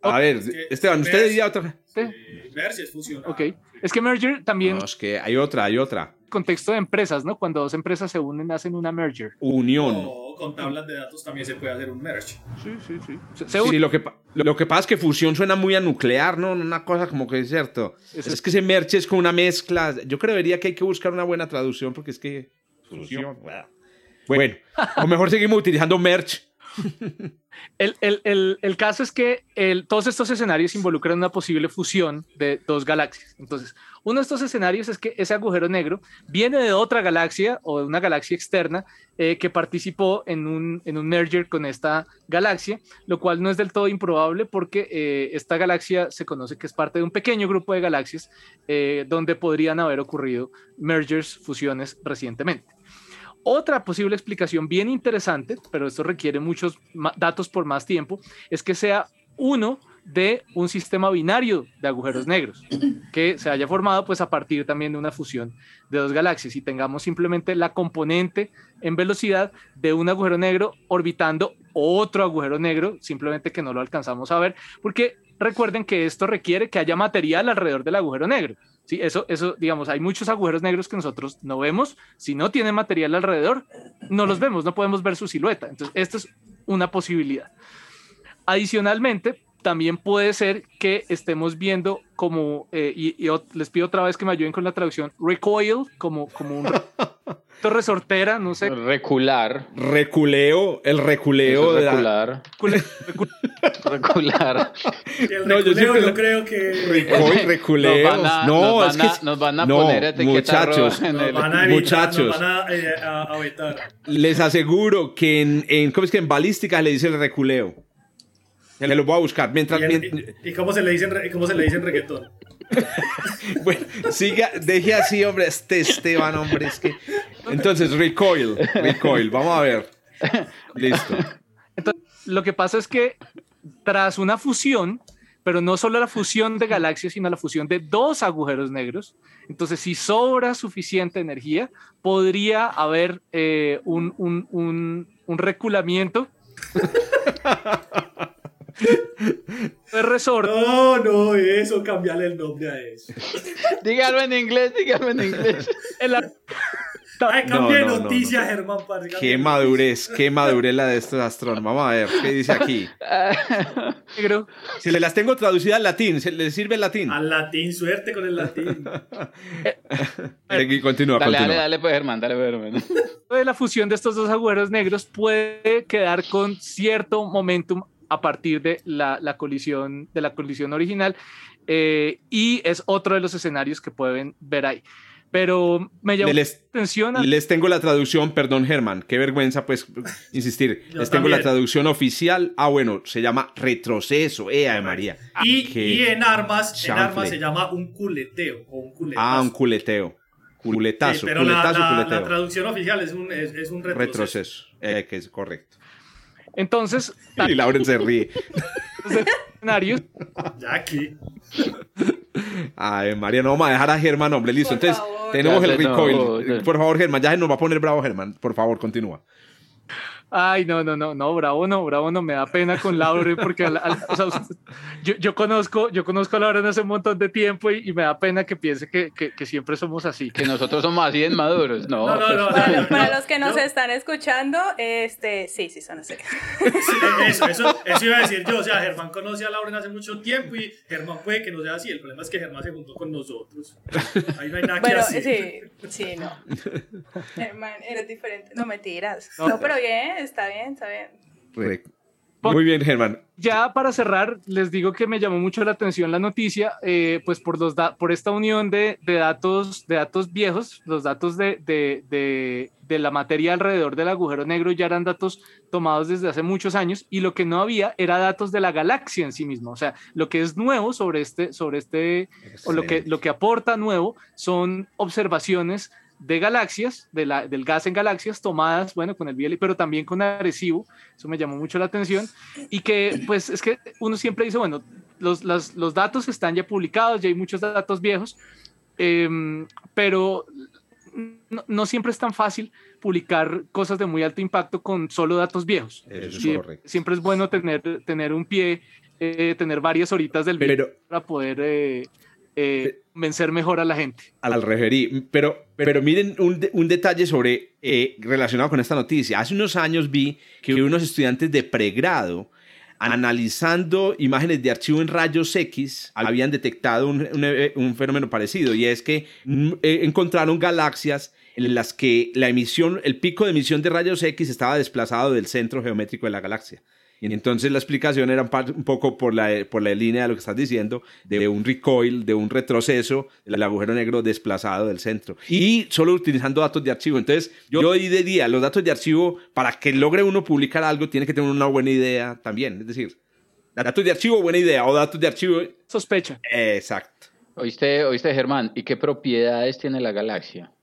A ver, Esteban, usted diría otra. Merger es fusión. Ok, es que merger también. No, es que hay otra, hay otra contexto de empresas, ¿no? Cuando dos empresas se unen, hacen una merger. Unión. O con tablas de datos también se puede hacer un merge. Sí, sí, sí. sí, lo que, lo que pasa es que fusión suena muy a nuclear, ¿no? Una cosa como que es cierto. Es, que ese merge es como una mezcla. Yo creería que hay que buscar una buena traducción porque es que... Fusión. Bueno, o mejor seguimos utilizando merge. El, caso es que todos estos escenarios involucran una posible fusión de dos galaxias. Entonces, uno de estos escenarios es que ese agujero negro viene de otra galaxia o de una galaxia externa eh, que participó en un, en un merger con esta galaxia, lo cual no es del todo improbable porque eh, esta galaxia se conoce que es parte de un pequeño grupo de galaxias eh, donde podrían haber ocurrido mergers, fusiones recientemente. Otra posible explicación bien interesante, pero esto requiere muchos datos por más tiempo, es que sea uno de un sistema binario de agujeros negros que se haya formado pues a partir también de una fusión de dos galaxias y tengamos simplemente la componente en velocidad de un agujero negro orbitando otro agujero negro, simplemente que no lo alcanzamos a ver, porque recuerden que esto requiere que haya material alrededor del agujero negro. Sí, eso, eso, digamos, hay muchos agujeros negros que nosotros no vemos. Si no tienen material alrededor, no los vemos, no podemos ver su silueta. Entonces, esta es una posibilidad. Adicionalmente, también puede ser que estemos viendo como, eh, y, les pido otra vez que me ayuden con la traducción, recoil, como, como un resortera, no sé. Recular. Reculeo, el reculeo. de recular. recular. El no, reculeo, yo, creo que. Recoil, reculeo. no, es que. Nos van a poner etiqueta muchachos, en el... van a muchachos. Nos van a, eh, a, a. Les aseguro que en, en, ¿cómo es que en balística le dice el reculeo? Le lo voy a buscar. Mientras, ¿Y, ¿Y, cómo se le dice en, cómo se le dice en reggaetón? bueno, siga, deje así, hombre, este Esteban, hombre, es que... Entonces, recoil, recoil, vamos a ver. Listo. Entonces, lo que pasa es que tras una fusión, pero no solo la fusión de galaxias, sino la fusión de dos agujeros negros, entonces si sobra suficiente energía, podría haber eh, un, un, un, un reculamiento de resorte. No, no, eso, cambiarle el nombre a eso. dígalo en inglés, dígalo en inglés. Ay, cambia de noticia, Germán. Qué madurez, qué madurez la de estos astrónomos. Vamos a ver, ¿qué dice aquí? si le las tengo traducidas al latín, ¿se le sirve el latín? Al latín, suerte con el latín. continúa, dale, continúa. Dale, dale, pues, Germán, dale, pues, Germán. La fusión de estos dos agujeros negros puede quedar con cierto momentum a partir de la, la colisión, de la colisión original eh, y es otro de los escenarios que pueden ver ahí. Pero me llamó les, la atención. Les tengo la traducción, perdón Germán, qué vergüenza pues insistir. les tengo la traducción oficial. Ah, bueno, se llama retroceso, ¡eh, María! Y, y en armas, en armas se llama un culeteo o un culetazo. Ah, un culeteo. Culetazo, sí, pero culetazo, la, la, culeteo. la, traducción oficial es un, es, es un retroceso. Retroceso, eh, que es correcto. Entonces. Y Lauren se ríe. escenarios. Ya aquí. Ay, María, no vamos a dejar a Germán, hombre, listo. Por Entonces, favor. tenemos Ya, el no, recoil. no. Por favor, Germán, ya se nos va a poner bravo, Germán. Por favor, continúa. Ay, no, no, no, no, bravo no, bravo no, me da pena con Lauren porque al- al- o sea, usted- yo, yo conozco, yo conozco a Lauren hace un montón de tiempo y, y me da pena que piense que, que, que siempre somos así. Que nosotros somos así de maduros. No, No, no, no. Para, no, para no, los que nos no. están escuchando, este, sí, sí, son así. Sí, eso, eso, eso iba a decir yo. O sea, Germán conoce a Lauren hace mucho tiempo y Germán puede que no sea así. El problema es que Germán se juntó con nosotros. Ahí no hay nada que Bueno, hacer. sí, sí, no. Hermano, eres diferente. No mentiras. No. No, pero bien, está bien, está bien. Re- Muy bien, Germán. Ya para cerrar, les digo que me llamó mucho la atención la noticia, eh, pues por, los da- por esta unión de, de datos, de datos viejos, los datos de, de, de, de la materia alrededor del agujero negro ya eran datos tomados desde hace muchos años y lo que no había era datos de la galaxia en sí misma. O sea, lo que es nuevo sobre este, sobre este o lo que, lo que aporta nuevo son observaciones de galaxias, de la, del gas en galaxias tomadas, bueno, con el BLI, pero también con Arecibo, eso me llamó mucho la atención, y que pues es que uno siempre dice, bueno, los, datos están ya publicados, ya hay muchos datos viejos, em, pero no, no siempre es tan fácil publicar cosas de muy alto impacto con solo datos viejos. Eso es Sie- correcto. Siempre es bueno tener, tener un pie, eh, tener varias horitas del video Pero para poder eh, eh, vencer mejor a la gente. al referí, pero, pero miren un, de- un detalle sobre eh, relacionado con esta noticia. Hace unos años vi que unos estudiantes de pregrado analizando imágenes de archivo en rayos X habían detectado un, un, eh, un fenómeno parecido y es que mm, eh, encontraron galaxias en las que la emisión, el pico de emisión de rayos X estaba desplazado del centro geométrico de la galaxia. Y entonces la explicación era un, poco por la, por la línea de lo que estás diciendo, de un recoil, de un retroceso, del agujero negro desplazado del centro. Y solo utilizando datos de archivo. Entonces, yo, yo día, los datos de archivo, para que logre uno publicar algo, tiene que tener una buena idea también. Es decir, datos de archivo, buena idea, o datos de archivo... Sospecha. Exacto. ¿Oíste, oíste, Germán? ¿Y qué propiedades tiene la galaxia?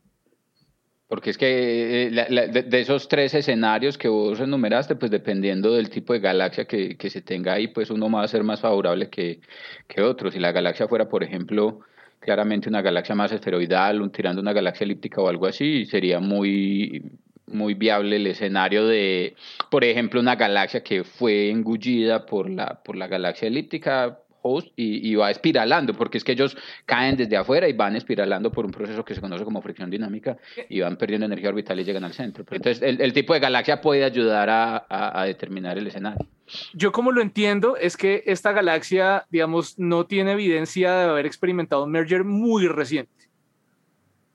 Porque es que eh, la- la- de, esos tres escenarios que vos enumeraste, pues dependiendo del tipo de galaxia que, que se tenga ahí, pues uno va a ser más favorable que, que otro. Si la galaxia fuera, por ejemplo, claramente una galaxia más esferoidal, un, tirando una galaxia elíptica o algo así, sería muy, muy viable el escenario de, por ejemplo, una galaxia que fue engullida por la, por la galaxia elíptica host y, y va espiralando, porque es que ellos caen desde afuera y van espiralando por un proceso que se conoce como fricción dinámica y van perdiendo energía orbital y llegan al centro. Pero entonces, el, el tipo de galaxia puede ayudar a, a- a determinar el escenario. Yo como lo entiendo es que esta galaxia, digamos, no tiene evidencia de haber experimentado un merger muy reciente.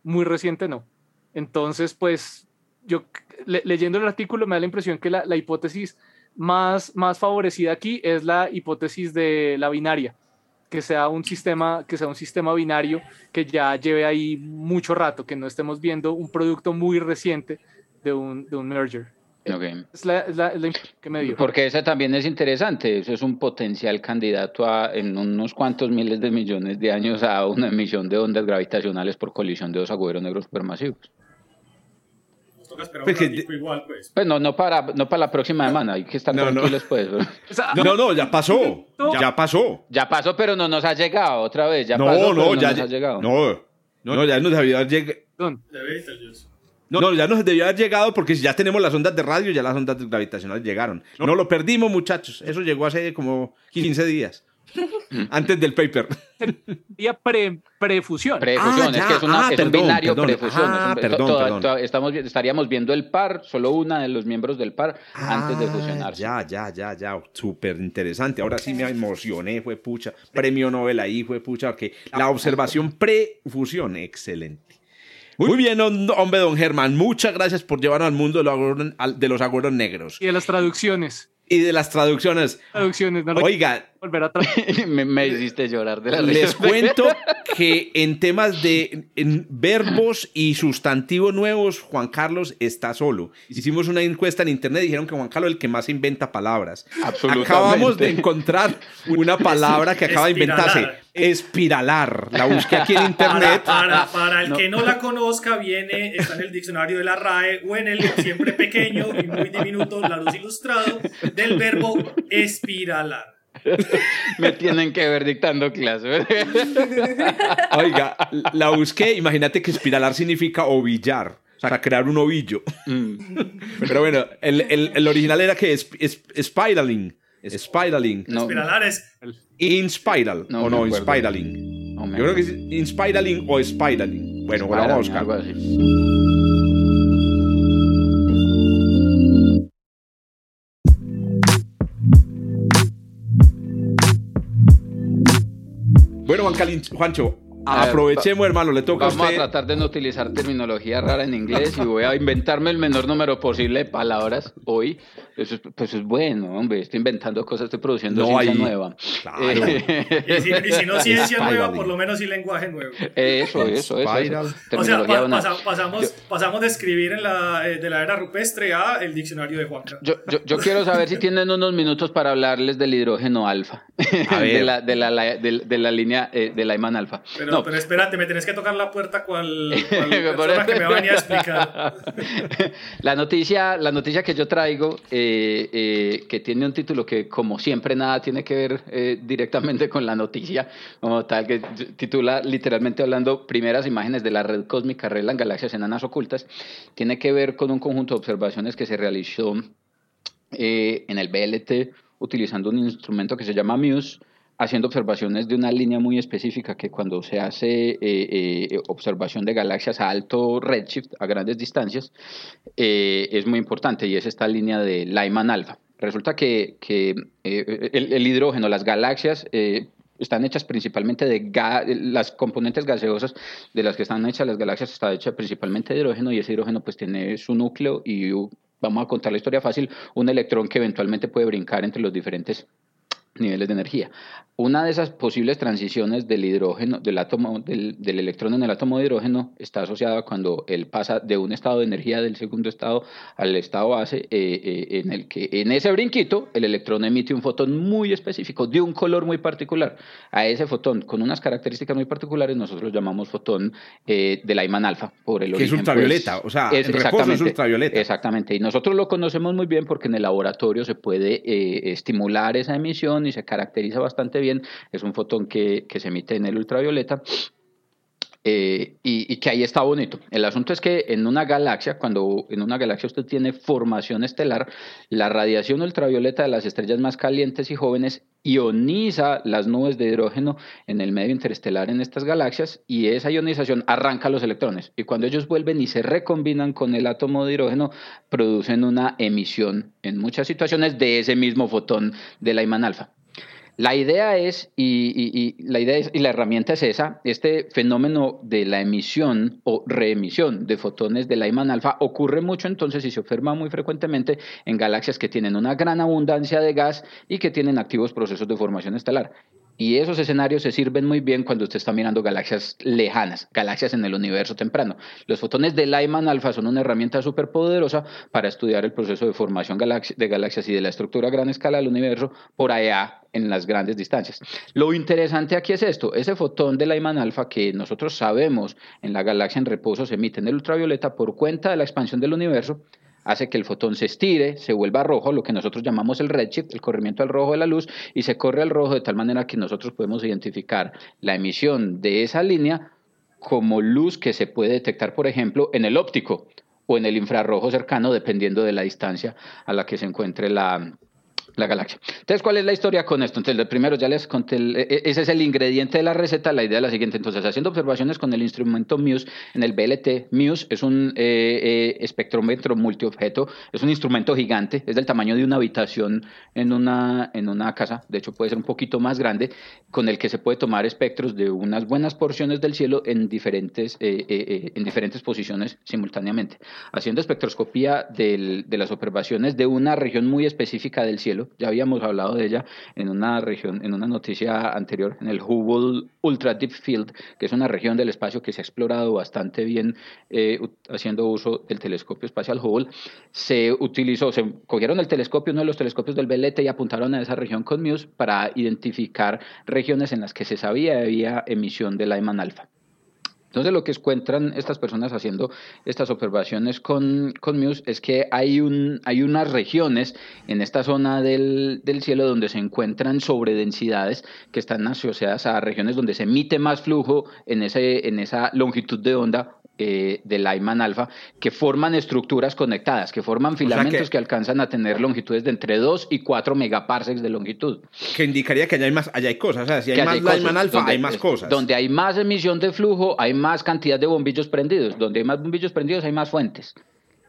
Muy reciente no. Entonces, pues, yo le- leyendo el artículo me da la impresión que la, la hipótesis más, más favorecida aquí es la hipótesis de la binaria, que sea un sistema, que sea un sistema binario que ya lleve ahí mucho rato, que no estemos viendo un producto muy reciente de un, de un merger. Es la, es la- es la impresión que me dio. Porque ese también es interesante, eso es un potencial candidato a en unos cuantos miles de millones de años a una emisión de ondas gravitacionales por colisión de dos agujeros negros supermasivos. Toca esperar Pues un que- ratico igual, pues. Pues no, no para, no para la próxima semana, hay que estar No, no. tranquilos pues. O sea, No, no, ya pasó. Ya pasó. Ya pasó, pero no nos ha llegado otra vez. Ya No, pasó, no, no ya. nos ha llegado. No, no, ya nos debió haber llegado. No, no, ya nos debió haber llegado porque si ya tenemos las ondas de radio, ya las ondas gravitacionales llegaron. No lo perdimos, muchachos. Eso llegó hace como 15 días. Antes del paper. Sería pre, prefusión. Prefusión, Ah, es ya. que es, una- Ah, es un perdón, binario perdón. prefusión. Ah, es un- perdón, toda- perdón. toda- estamos, estaríamos viendo el par, solo una de los miembros del par antes de Ah, fusionarse. Ya, ya, ya, ya. Súper interesante. Ahora sí me emocioné, fue pucha. Premio Nobel ahí, fue pucha. Que la observación prefusión, excelente. Muy bien, hom- hombre, don Germán. Muchas gracias por llevarnos al mundo de los agujeros, negros Y de las traducciones. y de las traducciones. Traducciones, no Oiga, volver a traducir. me, me hiciste llorar de la Les cuento que en temas de en verbos y sustantivos nuevos, Juan Carlos está solo. Hicimos una encuesta en internet y dijeron que Juan Carlos es el que más inventa palabras. Absolutamente. Acabamos de encontrar una palabra que acaba de inventarse. Espiralar. La busqué aquí en internet. Para, para el que no la conozca, viene, está en el diccionario de la RAE o en el siempre pequeño y muy diminuto La Luz Ilustrado del verbo espiralar. me tienen que ver dictando clases. Oiga, la busqué. Imagínate que espiralar significa ovillar. O sea, crear un ovillo. Mm. Pero bueno, el, el- el original era que es, es- spiraling. Spiraling. No, Espiralar es In spiral. No o no, acuerdo. spiraling. no Yo creo que es inspiraling o spiraling. Bueno, bueno, vamos a Algo buscar. Bueno, Juan Calin- Juancho, aprovechemos, hermano, le toca a Vamos a usted. tratar de no utilizar terminología rara en inglés y voy a inventarme el menor número posible de palabras hoy. Eso es, pues es bueno, hombre. Estoy inventando cosas, estoy produciendo No, ciencia ahí- nueva. Claro. Eh, Y si, y si no ciencia nueva, por lo menos sí lenguaje nuevo. eso, eso, eso. Eso. O sea, pa- pasa- pasamos, pasamos de escribir en la, eh, de la era rupestre a el diccionario de Juanca. Yo, yo, yo quiero saber si tienen unos minutos para hablarles del hidrógeno alfa, A ver. de, la, de, la, la- de, de la línea eh, de Lyman alfa. Pero, No, pero espérate, me tenés que tocar la puerta cual, cual persona que me va a venir a explicar. la noticia, la noticia que yo traigo, eh, eh, que tiene un título que como siempre nada tiene que ver eh, directamente con la noticia, como tal, que titula literalmente hablando primeras imágenes de la red cósmica revelan galaxias enanas ocultas, tiene que ver con un conjunto de observaciones que se realizó en el BLT utilizando un instrumento que se llama MUSE, haciendo observaciones de una línea muy específica que cuando se hace eh, eh, observación de galaxias a alto redshift, a grandes distancias, eh, es muy importante y es esta línea de Lyman alfa. Resulta que, el, el hidrógeno, las galaxias, están hechas principalmente de las componentes gaseosas de las que están hechas las galaxias está hecha principalmente de hidrógeno y ese hidrógeno pues tiene su núcleo y vamos a contar la historia fácil, un electrón que eventualmente puede brincar entre los diferentes niveles de energía. Una de esas posibles transiciones del hidrógeno, del átomo, del, electrón en el átomo de hidrógeno, está asociada cuando él pasa de un estado de energía del segundo estado al estado base, eh, eh, en el que en ese brinquito el electrón emite un fotón muy específico, de un color muy particular. A ese fotón, con unas características muy particulares, nosotros lo llamamos fotón eh, de Lyman alfa, por el que es ultravioleta, pues, o sea, es, es ultravioleta. Exactamente, y nosotros lo conocemos muy bien porque en el laboratorio se puede estimular esa emisión y se caracteriza bastante bien es un fotón que, se emite en el ultravioleta. Eh, y, que ahí está bonito. El asunto es que en una galaxia, cuando en una galaxia usted tiene formación estelar, la radiación ultravioleta de las estrellas más calientes y jóvenes ioniza las nubes de hidrógeno en el medio interestelar en estas galaxias y esa ionización arranca los electrones. Y cuando ellos vuelven y se recombinan con el átomo de hidrógeno, producen una emisión en muchas situaciones de ese mismo fotón de la Lyman alfa. La idea es, y, la idea y la herramienta es esa, este fenómeno de la emisión o reemisión de fotones de la Lyman alfa ocurre mucho entonces y se observa muy frecuentemente en galaxias que tienen una gran abundancia de gas y que tienen activos procesos de formación estelar. Y esos escenarios se sirven muy bien cuando usted está mirando galaxias lejanas, galaxias en el universo temprano. Los fotones de Lyman alfa son una herramienta súper poderosa para estudiar el proceso de formación de galaxias y de la estructura a gran escala del universo por allá en las grandes distancias. Lo interesante aquí es esto, ese fotón de Lyman alfa que nosotros sabemos en la galaxia en reposo se emite en el ultravioleta por cuenta de la expansión del universo, hace que el fotón se estire, se vuelva rojo, lo que nosotros llamamos el redshift, el corrimiento al rojo de la luz, y se corre al rojo de tal manera que nosotros podemos identificar la emisión de esa línea como luz que se puede detectar, por ejemplo, en el óptico o en el infrarrojo cercano, dependiendo de la distancia a la que se encuentre la, la galaxia. Entonces, ¿cuál es la historia con esto? Entonces, primero ya les conté, e, e, ese es el ingrediente de la receta, la idea es la siguiente. Entonces, haciendo observaciones con el instrumento MUSE en el BLT, MUSE es un eh, eh, espectrómetro multiobjeto, es un instrumento gigante, es del tamaño de una habitación en una, en una casa, de hecho puede ser un poquito más grande, con el que se puede tomar espectros de unas buenas porciones del cielo en diferentes, eh, en diferentes posiciones simultáneamente. Haciendo espectroscopía de las observaciones de una región muy específica del cielo, ya habíamos hablado de ella en una región, en una noticia anterior, en el Hubble Ultra Deep Field, que es una región del espacio que se ha explorado bastante bien eh, haciendo uso del telescopio espacial Hubble. Se utilizó, se cogieron el telescopio, uno de los telescopios del BLT y apuntaron a esa región con MUSE para identificar regiones en las que se sabía había emisión de Lyman alfa. Entonces lo que encuentran estas personas haciendo estas observaciones con, con Muse es que hay, un, hay unas regiones en esta zona del, del cielo donde se encuentran sobredensidades que están asociadas a regiones donde se emite más flujo en, ese, en esa longitud de onda eh, de Lyman alfa que forman estructuras conectadas, que forman filamentos que, alcanzan a tener longitudes de entre 2 y 4 megaparsecs de longitud. Que indicaría que allá hay más, allá hay cosas, o sea, si hay más Lyman alfa, hay más cosas. Donde hay más emisión de flujo, hay más cantidad de bombillos prendidos. Donde hay más bombillos prendidos, hay más fuentes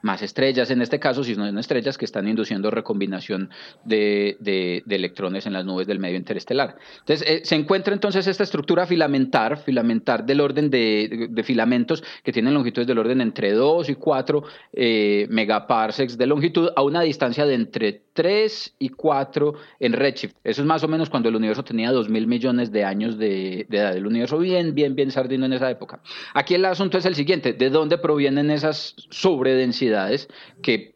más estrellas en este caso, si no son estrellas que están induciendo recombinación de, de, electrones en las nubes del medio interestelar. Entonces, eh, se encuentra entonces esta estructura filamentar, filamentar del orden de, de filamentos que tienen longitudes del orden entre 2 y 4 eh, megaparsecs de longitud a una distancia de entre 3 y 4 en redshift. Eso es más o menos cuando el universo tenía 2 mil millones de años de, de edad. El universo bien, bien, bien sardino en esa época. Aquí el asunto es el siguiente, ¿de dónde provienen esas sobredensidades? que,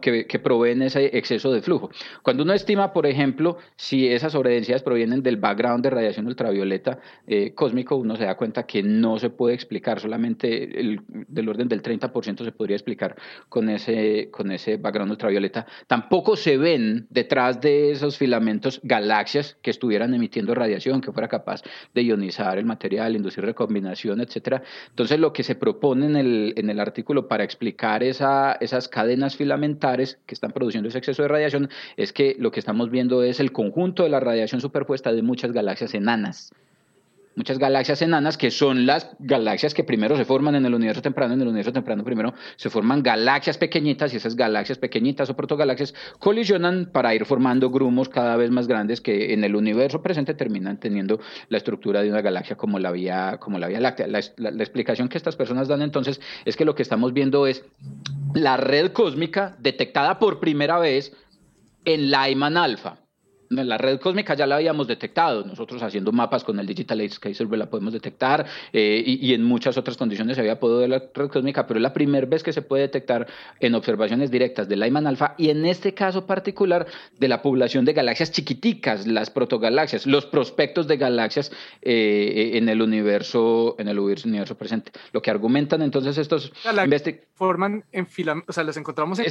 que, proveen ese exceso de flujo. Cuando uno estima, por ejemplo, si esas sobredensidades provienen del background de radiación ultravioleta eh, cósmico, uno se da cuenta que no se puede explicar, solamente el, del orden del 30% se podría explicar con ese, con ese background ultravioleta. Tampoco se ven detrás de esos filamentos galaxias que estuvieran emitiendo radiación, que fuera capaz de ionizar el material, inducir recombinación, etc. Entonces, lo que se propone en el, en el artículo para explicar esa esas cadenas filamentares que están produciendo ese exceso de radiación es que lo que estamos viendo es el conjunto de la radiación superpuesta de muchas galaxias enanas muchas galaxias enanas que son las galaxias que primero se forman en el universo temprano. En el universo temprano primero se forman galaxias pequeñitas y esas galaxias pequeñitas o protogalaxias colisionan para ir formando grumos cada vez más grandes que en el universo presente terminan teniendo la estructura de una galaxia como la Vía, como la vía Láctea. La, la explicación que estas personas dan entonces es que lo que estamos viendo es la red cósmica detectada por primera vez en Lyman alfa la red cósmica ya la habíamos detectado, nosotros haciendo mapas con el Digital Sky Survey la podemos detectar eh, y, en muchas otras condiciones se había podido ver la red cósmica, pero es la primera vez que se puede detectar en observaciones directas de Lyman Alpha y en este caso particular de la población de galaxias chiquiticas, las protogalaxias, los prospectos de galaxias eh, en el universo en el universo presente. Lo que argumentan entonces estos forman en fila, o sea, las encontramos en...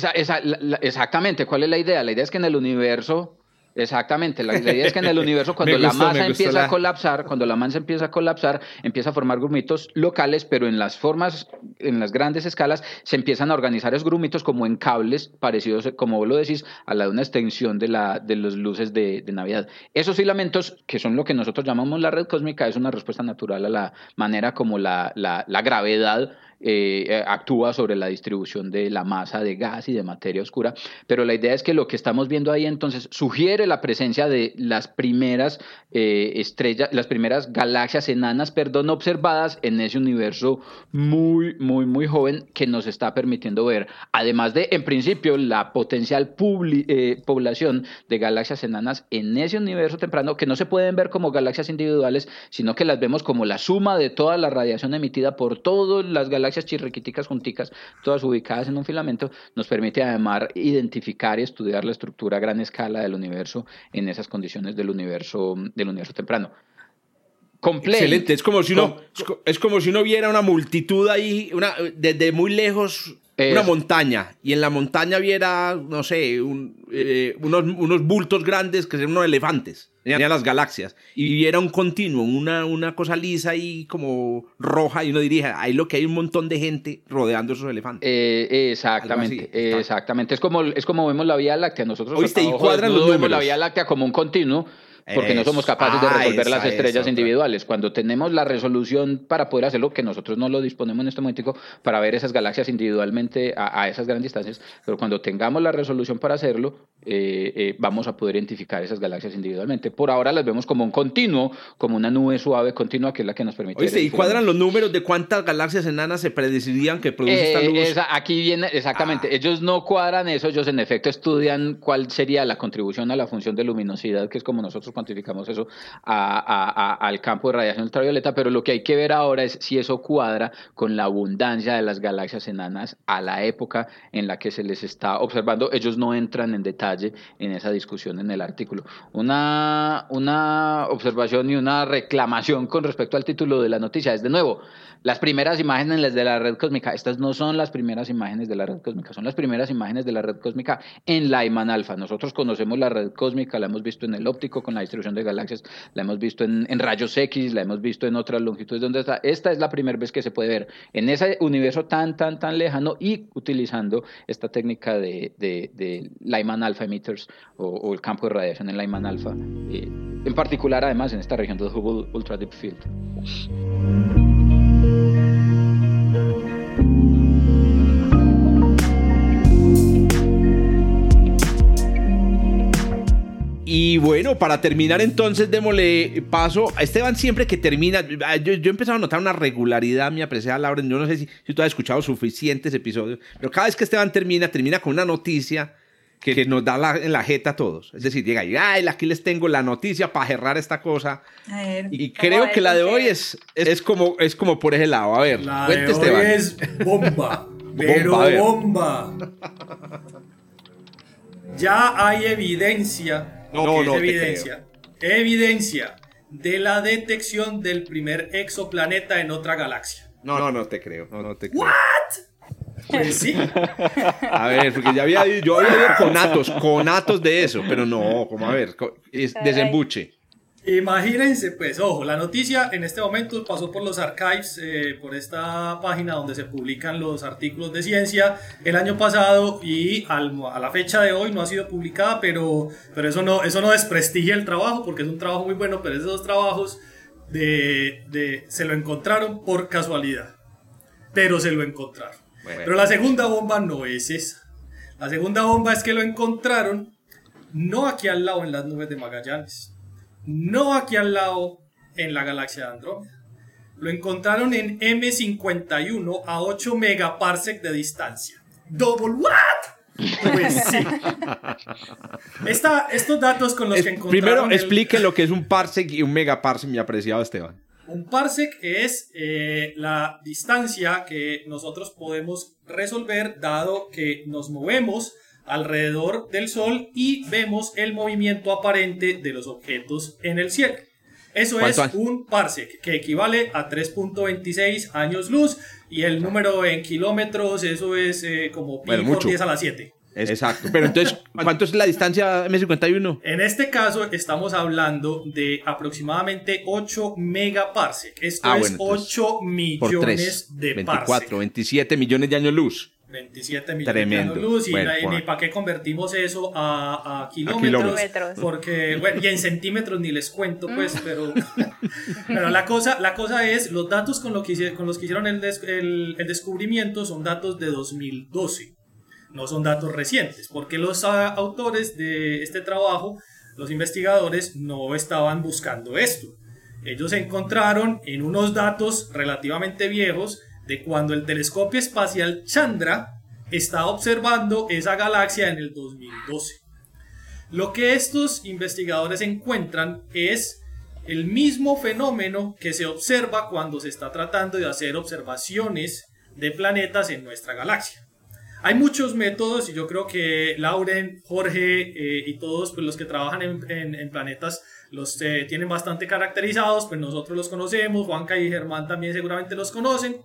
exactamente, ¿cuál es la idea? La idea es que en el universo Exactamente, la, idea es que en el universo cuando la masa empieza a colapsar, cuando la masa empieza a colapsar, empieza a formar grumitos locales, pero en las formas, en las grandes escalas, se empiezan a organizar esos grumitos como en cables parecidos, como vos lo decís, a la de una extensión de, la, de las luces de, Navidad. Esos filamentos, que son lo que nosotros llamamos la red cósmica, es una respuesta natural a la manera como la, la, la gravedad eh, eh, actúa sobre la distribución de la masa de gas y de materia oscura, pero la idea es que lo que estamos viendo ahí entonces sugiere la presencia de las primeras eh, estrellas, las primeras galaxias enanas, perdón, observadas en ese universo muy, muy, muy joven que nos está permitiendo ver, además de, en principio, la potencial población de galaxias enanas en ese universo temprano, que no se pueden ver como galaxias individuales, sino que las vemos como la suma de toda la radiación emitida por todas las galaxias galaxias chirriquiticas junticas, todas ubicadas en un filamento, nos permite además identificar y estudiar la estructura a gran escala del universo en esas condiciones del universo, del universo temprano. Excelente, es como si uno, es como si uno viera una multitud ahí, una, desde muy lejos, una montaña, y en la montaña viera, no sé, eh, unos, unos bultos grandes que serían unos elefantes tenía las galaxias y era un continuo, una, una cosa lisa y como roja y uno diría, ahí lo que hay un montón de gente rodeando esos elefantes. Eh, exactamente, exactamente. Es como, es como vemos la Vía Láctea. Nosotros ¿Oíste? y cuadran los vemos la Vía Láctea como un continuo porque no somos capaces de ah, resolver las estrellas individuales. Cuando tenemos la resolución para poder hacerlo, que nosotros no lo disponemos en este momento para ver esas galaxias individualmente a, esas grandes distancias, pero cuando tengamos la resolución para hacerlo, eh, eh, vamos a poder identificar esas galaxias individualmente. Por ahora las vemos como un continuo, como una nube suave continua, que es la que nos permite. Oíste, ¿y cuadran los números de cuántas galaxias enanas se predecirían que producen esta eh, luz? aquí viene, exactamente. Ah. Ellos no cuadran eso, ellos en efecto estudian cuál sería la contribución a la función de luminosidad, que es como nosotros cuantificamos eso al campo de radiación ultravioleta, pero lo que hay que ver ahora es si eso cuadra con la abundancia de las galaxias enanas a la época en la que se les está observando. Ellos no entran en detalle en esa discusión en el artículo. Una, una observación y una reclamación con respecto al título de la noticia es, de nuevo, las primeras imágenes de la red cósmica, estas no son las primeras imágenes de la red cósmica, son las primeras imágenes de la red cósmica en Lyman alfa. Nosotros conocemos la red cósmica, la hemos visto en el óptico con la distribución de galaxias, la hemos visto en, rayos X, la hemos visto en otras longitudes donde está. Esta es la primera vez que se puede ver en ese universo tan, tan, tan lejano y utilizando esta técnica de, de, Lyman alpha emitters o, el campo de radiación en Lyman alpha, eh, en particular además en esta región del Hubble Ultra Deep Field. Y bueno, para terminar entonces, démosle paso a Esteban siempre que termina. Ah, yo, yo he empezado a notar una regularidad, mi apreciada Laura. Yo no sé si, si tú has escuchado suficientes episodios, pero cada vez que Esteban termina, termina con una noticia que, nos da la, en la jeta a todos. Es decir, llega y, ay, aquí les tengo la noticia para cerrar esta cosa. y creo que la de hoy es, es, como, es como por ese lado. A ver, la de hoy es bomba, pero bomba. Ya hay evidencia no, no, evidencia. Evidencia de la detección del primer exoplaneta en otra galaxia. No, no, no te creo. No, no te creo. ¿What? Pues sí. A ver, porque ya había, yo había oído conatos, conatos de eso, pero no, como a ver, desembuche. Imagínense, pues, ojo, la noticia en este momento pasó por los archives, eh, por esta página donde se publican los artículos de ciencia el año pasado y a la fecha de hoy no ha sido publicada, pero, pero eso, no, eso no desprestigia el trabajo porque es un trabajo muy bueno, pero esos trabajos de, de, se lo encontraron por casualidad, pero se lo encontraron. pero la segunda bomba no es esa. La segunda bomba es que lo encontraron no aquí al lado en las nubes de Magallanes no aquí al lado en la galaxia de Andrómeda. Lo encontraron en M51 a 8 megaparsec de distancia. ¿Double what? Pues sí. Esta, estos datos con los Es- que encontraron... primero, el- explique lo que es un parsec y un megaparsec, mi apreciado Esteban. Un parsec es eh, la distancia que nosotros podemos resolver dado que nos movemos alrededor del Sol y vemos el movimiento aparente de los objetos en el cielo. Eso es ¿Cuánto hay? un parsec, que equivale a 3.26 años luz, y el número en kilómetros, eso es eh, como pi Bueno, por mucho. 10 a la 7. Exacto. Pero entonces, ¿cuánto es la distancia M51? En este caso estamos hablando de aproximadamente 8 megaparsec. Esto Ah, es bueno, entonces, 8 Por millones 3. de 24, parsec. 27 millones de años luz. 27 millones Tremendo. de luz. Y, Bueno, na- y bueno. ni para qué convertimos eso a, a kilómetros. kilómetros. Porque, bueno, y en centímetros ni les cuento, pues, pero. pero la cosa, la cosa es: los datos con, lo que, con los que hicieron el, des- el- el descubrimiento son datos de 2012. No son datos recientes. Porque los autores de este trabajo, los investigadores, no estaban buscando esto. Ellos encontraron en unos datos relativamente viejos de cuando el telescopio espacial Chandra estaba observando esa galaxia en el 2012. Lo que estos investigadores encuentran es el mismo fenómeno que se observa cuando se está tratando de hacer observaciones de planetas en nuestra galaxia. Hay muchos métodos y yo creo que Lauren, Jorge eh, y todos pues, los que trabajan en planetas los eh, tienen bastante caracterizados, pues nosotros los conocemos, Juanca y Germán también seguramente los conocen.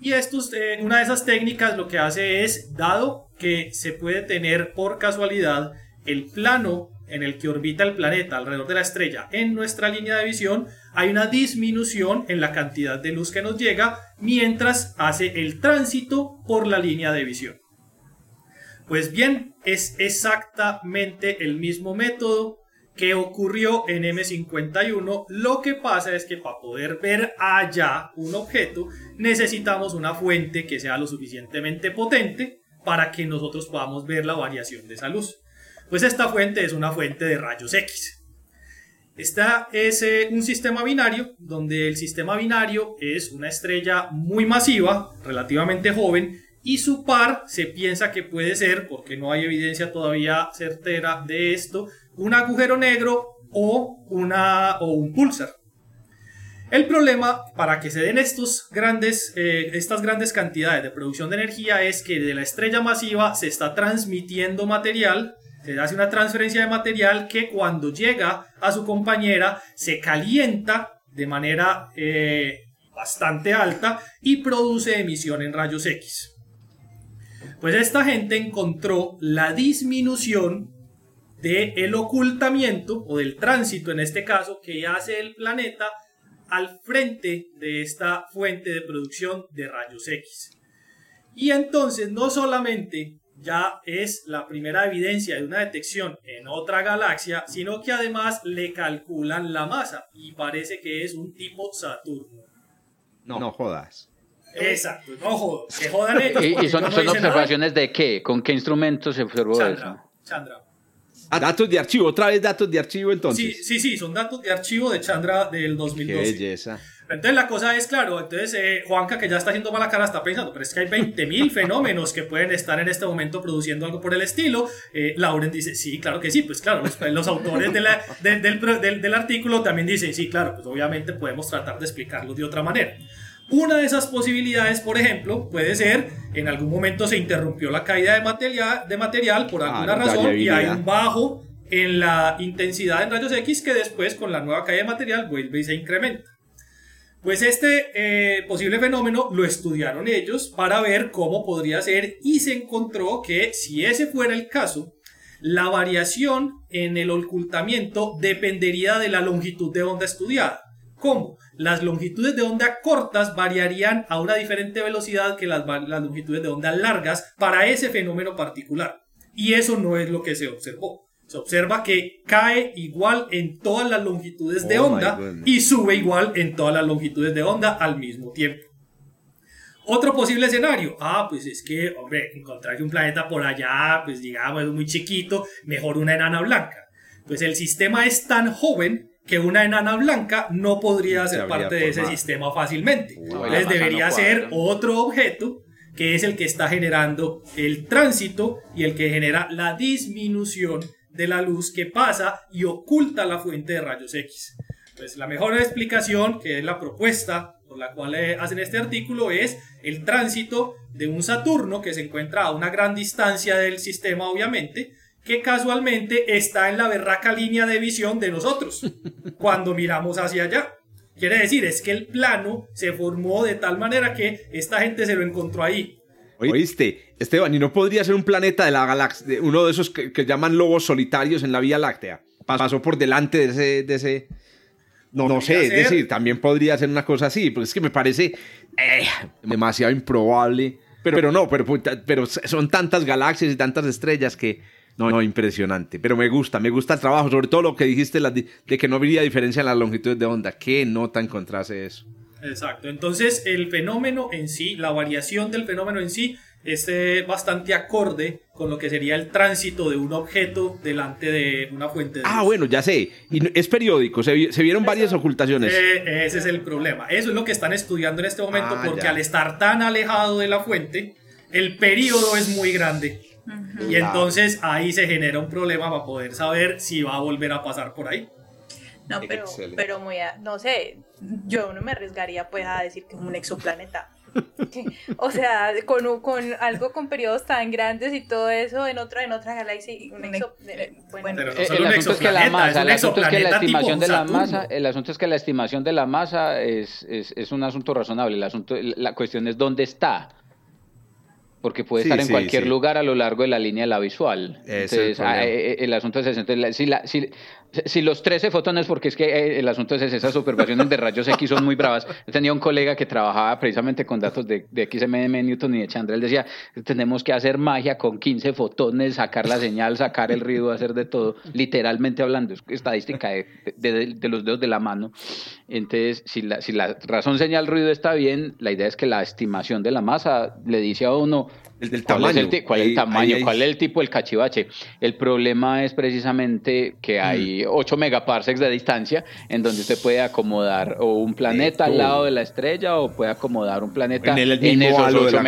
Y estos, eh, una de esas técnicas lo que hace es, dado que se puede tener por casualidad el plano en el que orbita el planeta alrededor de la estrella en nuestra línea de visión, hay una disminución en la cantidad de luz que nos llega mientras hace el tránsito por la línea de visión. Pues bien, es exactamente el mismo método que ocurrió en M51. Lo que pasa es que para poder ver allá un objeto necesitamos una fuente que sea lo suficientemente potente para que nosotros podamos ver la variación de esa luz. Pues esta fuente es una fuente de rayos X. Esta es eh, un sistema binario, donde el sistema binario es una estrella muy masiva, relativamente joven, y su par se piensa que puede ser, porque no hay evidencia todavía certera de esto, un agujero negro o, una, o un pulsar. El problema para que se den eh, estas grandes cantidades de producción de energía es que de la estrella masiva se está transmitiendo material, se hace una transferencia de material que cuando llega a su compañera se calienta de manera eh, bastante alta y produce emisión en rayos X. Pues esta gente encontró la disminución del ocultamiento o del tránsito en este caso que hace el planeta al frente de esta fuente de producción de rayos X. Y entonces no solamente ya es la primera evidencia de una detección en otra galaxia, sino que además le calculan la masa y parece que es un tipo Saturno. No, no jodas. Exacto, no que jodan ellos. ¿Y, son, no son nada. observaciones de qué? ¿Con qué instrumentos se observó eso? Chandra, Chandra. Ah, datos de archivo, otra vez datos de archivo Sí, entonces. sí, sí, son datos de archivo de Chandra del Qué 2012. belleza. Entonces la cosa es, claro, entonces eh, Juanca que ya está haciendo mala cara está pensando, pero es que hay 20.000 fenómenos que pueden estar en este momento produciendo algo por el estilo. Eh, Lauren dice, sí, claro que sí, pues claro, los, los autores de la- de- del, del- del artículo también dicen, sí, claro, pues obviamente podemos tratar de explicarlo de otra manera. Una de esas posibilidades, por ejemplo, puede ser, en algún momento se interrumpió la caída de material, de material por Ah, alguna razón y hay un bajo en la intensidad en rayos X que después con la nueva caída de material vuelve y se incrementa. Pues este eh, posible fenómeno lo estudiaron ellos para ver cómo podría ser y se encontró que si ese fuera el caso, la variación en el ocultamiento dependería de la longitud de onda estudiada. ¿Cómo? Las longitudes de onda cortas variarían a una diferente velocidad que las, las longitudes de onda largas para ese fenómeno particular. Y eso no es lo que se observó. Se observa que cae igual en todas las longitudes de Oh onda y sube igual en todas las longitudes de onda al mismo tiempo. Otro posible escenario, ah, pues es que, hombre, encontrar un planeta por allá, pues digamos, es muy chiquito, mejor una enana blanca. Pues el sistema es tan joven que una enana blanca no podría Se ser parte de ese sistema fácilmente. Entonces masa debería no ser otro objeto que es el que está generando el tránsito y el que genera la disminución de la luz que pasa y oculta la fuente de rayos X. Pues la mejor explicación, que es la propuesta por la cual eh, hacen este artículo, es el tránsito de un Saturno que se encuentra a una gran distancia del sistema, obviamente, que casualmente está en la berraca línea de visión de nosotros cuando miramos hacia allá. Quiere decir, es que el plano se formó de tal manera que esta gente se lo encontró ahí. Oíste, Esteban, ¿y no podría ser un planeta de la galaxia, uno de esos que, llaman lobos solitarios en la Vía Láctea? Pasó por delante de ese... De ese... No, no sé, es decir, también podría ser una cosa así, porque es que me parece eh, demasiado improbable. Pero, pero no, pero, pero son tantas galaxias y tantas estrellas que no, no, impresionante. Pero me gusta, me gusta el trabajo, sobre todo lo que dijiste de que no habría diferencia en las longitudes de onda. ¿Qué nota encontrase eso? Exacto. Entonces, el fenómeno en sí, la variación del fenómeno en sí, es eh, bastante acorde con lo que sería el tránsito de un objeto delante de una fuente de Ah, bueno, ya sé. Y es periódico, se, vieron varias ocultaciones. Eh, ese es el problema. Eso es lo que están estudiando en este momento, ah, porque al estar tan alejado de la fuente, el periodo es muy grande. Y entonces ahí se genera un problema para poder saber si va a volver a pasar por ahí. No, pero, pero muy, no sé, yo no me arriesgaría pues a decir que es un exoplaneta. o sea, con, con algo con periodos tan grandes y todo eso en otra en otra galaxia un exo, bueno, el, asunto es que la masa, el asunto es que la estimación de la masa, el asunto es que la estimación de la masa es, es, es un asunto razonable, el asunto la cuestión es dónde está porque puede estar en cualquier lugar a lo largo de la línea de la visual. Entonces, ah, eh, eh, el, asunto es ese. Entonces, si, la, si, si los 13 fotones, porque es que eh, el asunto es esas observaciones de rayos X son muy bravas. Yo tenía un colega que trabajaba precisamente con datos de, de XMM, Newton y de Chandra. Él decía, tenemos que hacer magia con 15 fotones, sacar la señal, sacar el ruido, hacer de todo, literalmente hablando. Es estadística de, de, los dedos de la mano. Entonces, si la, si la razón señal ruido está bien, la idea es que la estimación de la masa le dice a uno, el ¿Cuál, tamaño. Es el, ¿Cuál es el tamaño? ¿Cuál es el tipo del cachivache? El problema es precisamente que hay 8 megaparsecs de distancia en donde usted puede acomodar o un planeta al lado de la estrella o puede acomodar un planeta en, esos, 8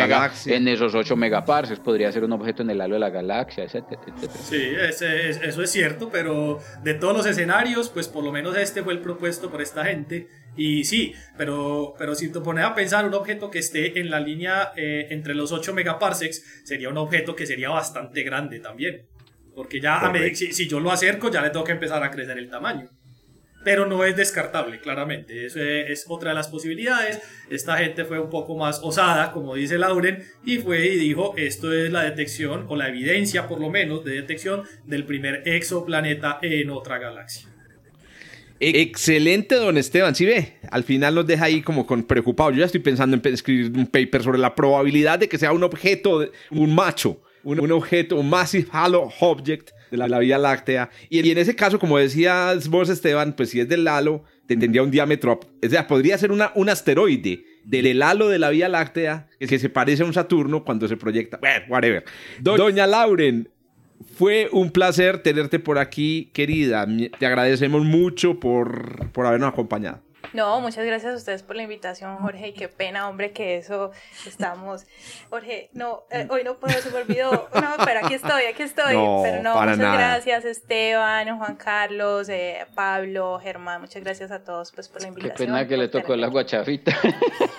en esos 8 megaparsecs. Podría ser un objeto en el halo de la galaxia, etcétera, Sí, eso es cierto, pero de todos los escenarios, pues por lo menos este fue el propuesto por esta gente y sí, pero, pero si te pones a pensar un objeto que esté en la línea eh, entre los 8 megaparsecs, sería un objeto que sería bastante grande también. Porque ya a si, si, yo lo acerco, ya le tengo que empezar a crecer el tamaño. Pero no es descartable, claramente. Eso es, otra de las posibilidades. Esta gente fue un poco más osada, como dice Lauren, y fue y dijo, esto es la detección, o la evidencia por lo menos, de detección del primer exoplaneta en otra galaxia. Excelente, don Esteban. Sí ve, al final nos deja ahí como con preocupado. Yo ya estoy pensando en escribir un paper sobre la probabilidad de que sea un objeto, un macho, un, objeto, un massive halo object de la, Vía Láctea. Y, en ese caso, como decías vos, Esteban, pues si es del halo, tendría un diámetro, o sea, podría ser una, un asteroide del halo de la Vía Láctea que se parece a un Saturno cuando se proyecta. Bueno, whatever. Doña Lauren, fue un placer tenerte por aquí, querida. Te agradecemos mucho por, por habernos acompañado. No, muchas gracias a ustedes por la invitación, Jorge. Y qué pena, hombre, que eso estamos. Jorge, no, eh, hoy no puedo, se me olvidó. No, pero aquí estoy, aquí estoy. pero no, muchas gracias, Esteban, Juan Carlos, eh, Pablo, Germán. Muchas gracias a todos pues, por la invitación. Qué pena que le tocó la guachafita.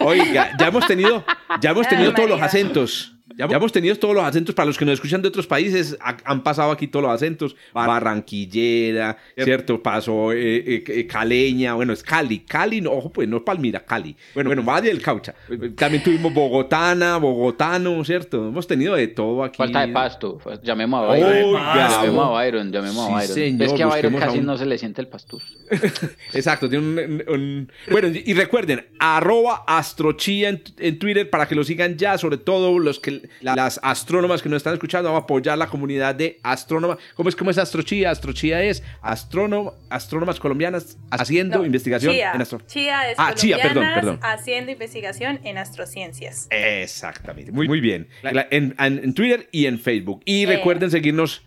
Oiga, ya hemos tenido, ya hemos tenido todos los acentos. Ya, hemos tenido todos los acentos. Para los que nos escuchan de otros países, han pasado aquí todos los acentos. Barranquillera, ¿cierto? Pasó eh, eh, eh, Caleña, bueno, es Cali. Cali, no, ojo, pues no es Palmira, Cali. Bueno, bueno, Valle del Caucha. También tuvimos Bogotana, Bogotano, ¿cierto? Hemos tenido de todo aquí. Falta de pasto. Llamemos a Byron. llamemos a Byron, llamemos a Byron. es que a Byron casi no se le siente el pastus. Exacto, tiene un, Bueno, y recuerden, arroba astrochía en Twitter para que lo sigan ya, sobre todo los que las astrónomas que nos están escuchando, vamos a apoyar la comunidad de astrónomas. ¿Cómo es, cómo es Astrochía? Astrochía es astrónomas colombianas haciendo investigación en astro... Chía es ah, Chía, perdón, perdón. haciendo investigación en astrociencias. Exactamente, muy, muy bien. En, Twitter y en Facebook. Y eh. recuerden seguirnos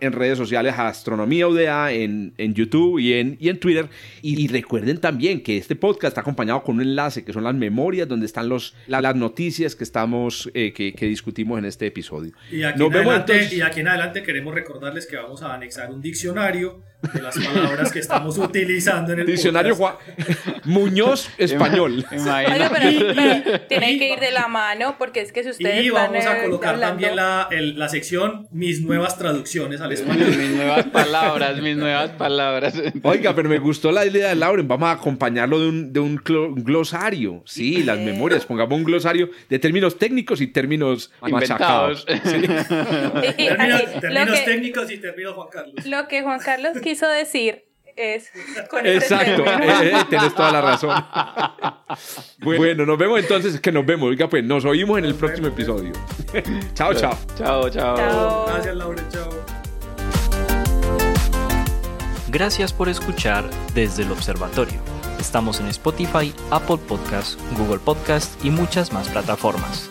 en redes sociales a Astronomía UDA, en, en YouTube y en, y en Twitter. Y, recuerden también que este podcast está acompañado con un enlace que son las memorias donde están los, las noticias que estamos eh, que, que, discutimos en este episodio. Y aquí, en adelante, y aquí en adelante queremos recordarles que vamos a anexar un diccionario de las palabras que estamos utilizando en el diccionario Juan Muñoz español. Pero, tienen que ir de la mano porque es que si ustedes y vamos a colocar también la, la sección mis nuevas traducciones al español. mis nuevas palabras, mis nuevas palabras. Oiga, pero me gustó la idea de Lauren. Vamos a acompañarlo de un, de un glosario. Sí, las memorias. Pongamos un glosario de términos técnicos y términos machacados. términos, técnicos y términos Juan Carlos. Lo que Juan Carlos quiso decir es con este Exacto, eh, eh, tienes toda la razón. bueno, nos vemos entonces, que nos vemos. Oiga, pues nos oímos en el próximo episodio. chao, chao. Chao, chao. Gracias, Laura. Chao. Gracias por escuchar desde el observatorio. Estamos en Spotify, Apple Podcast, Google Podcast y muchas más plataformas.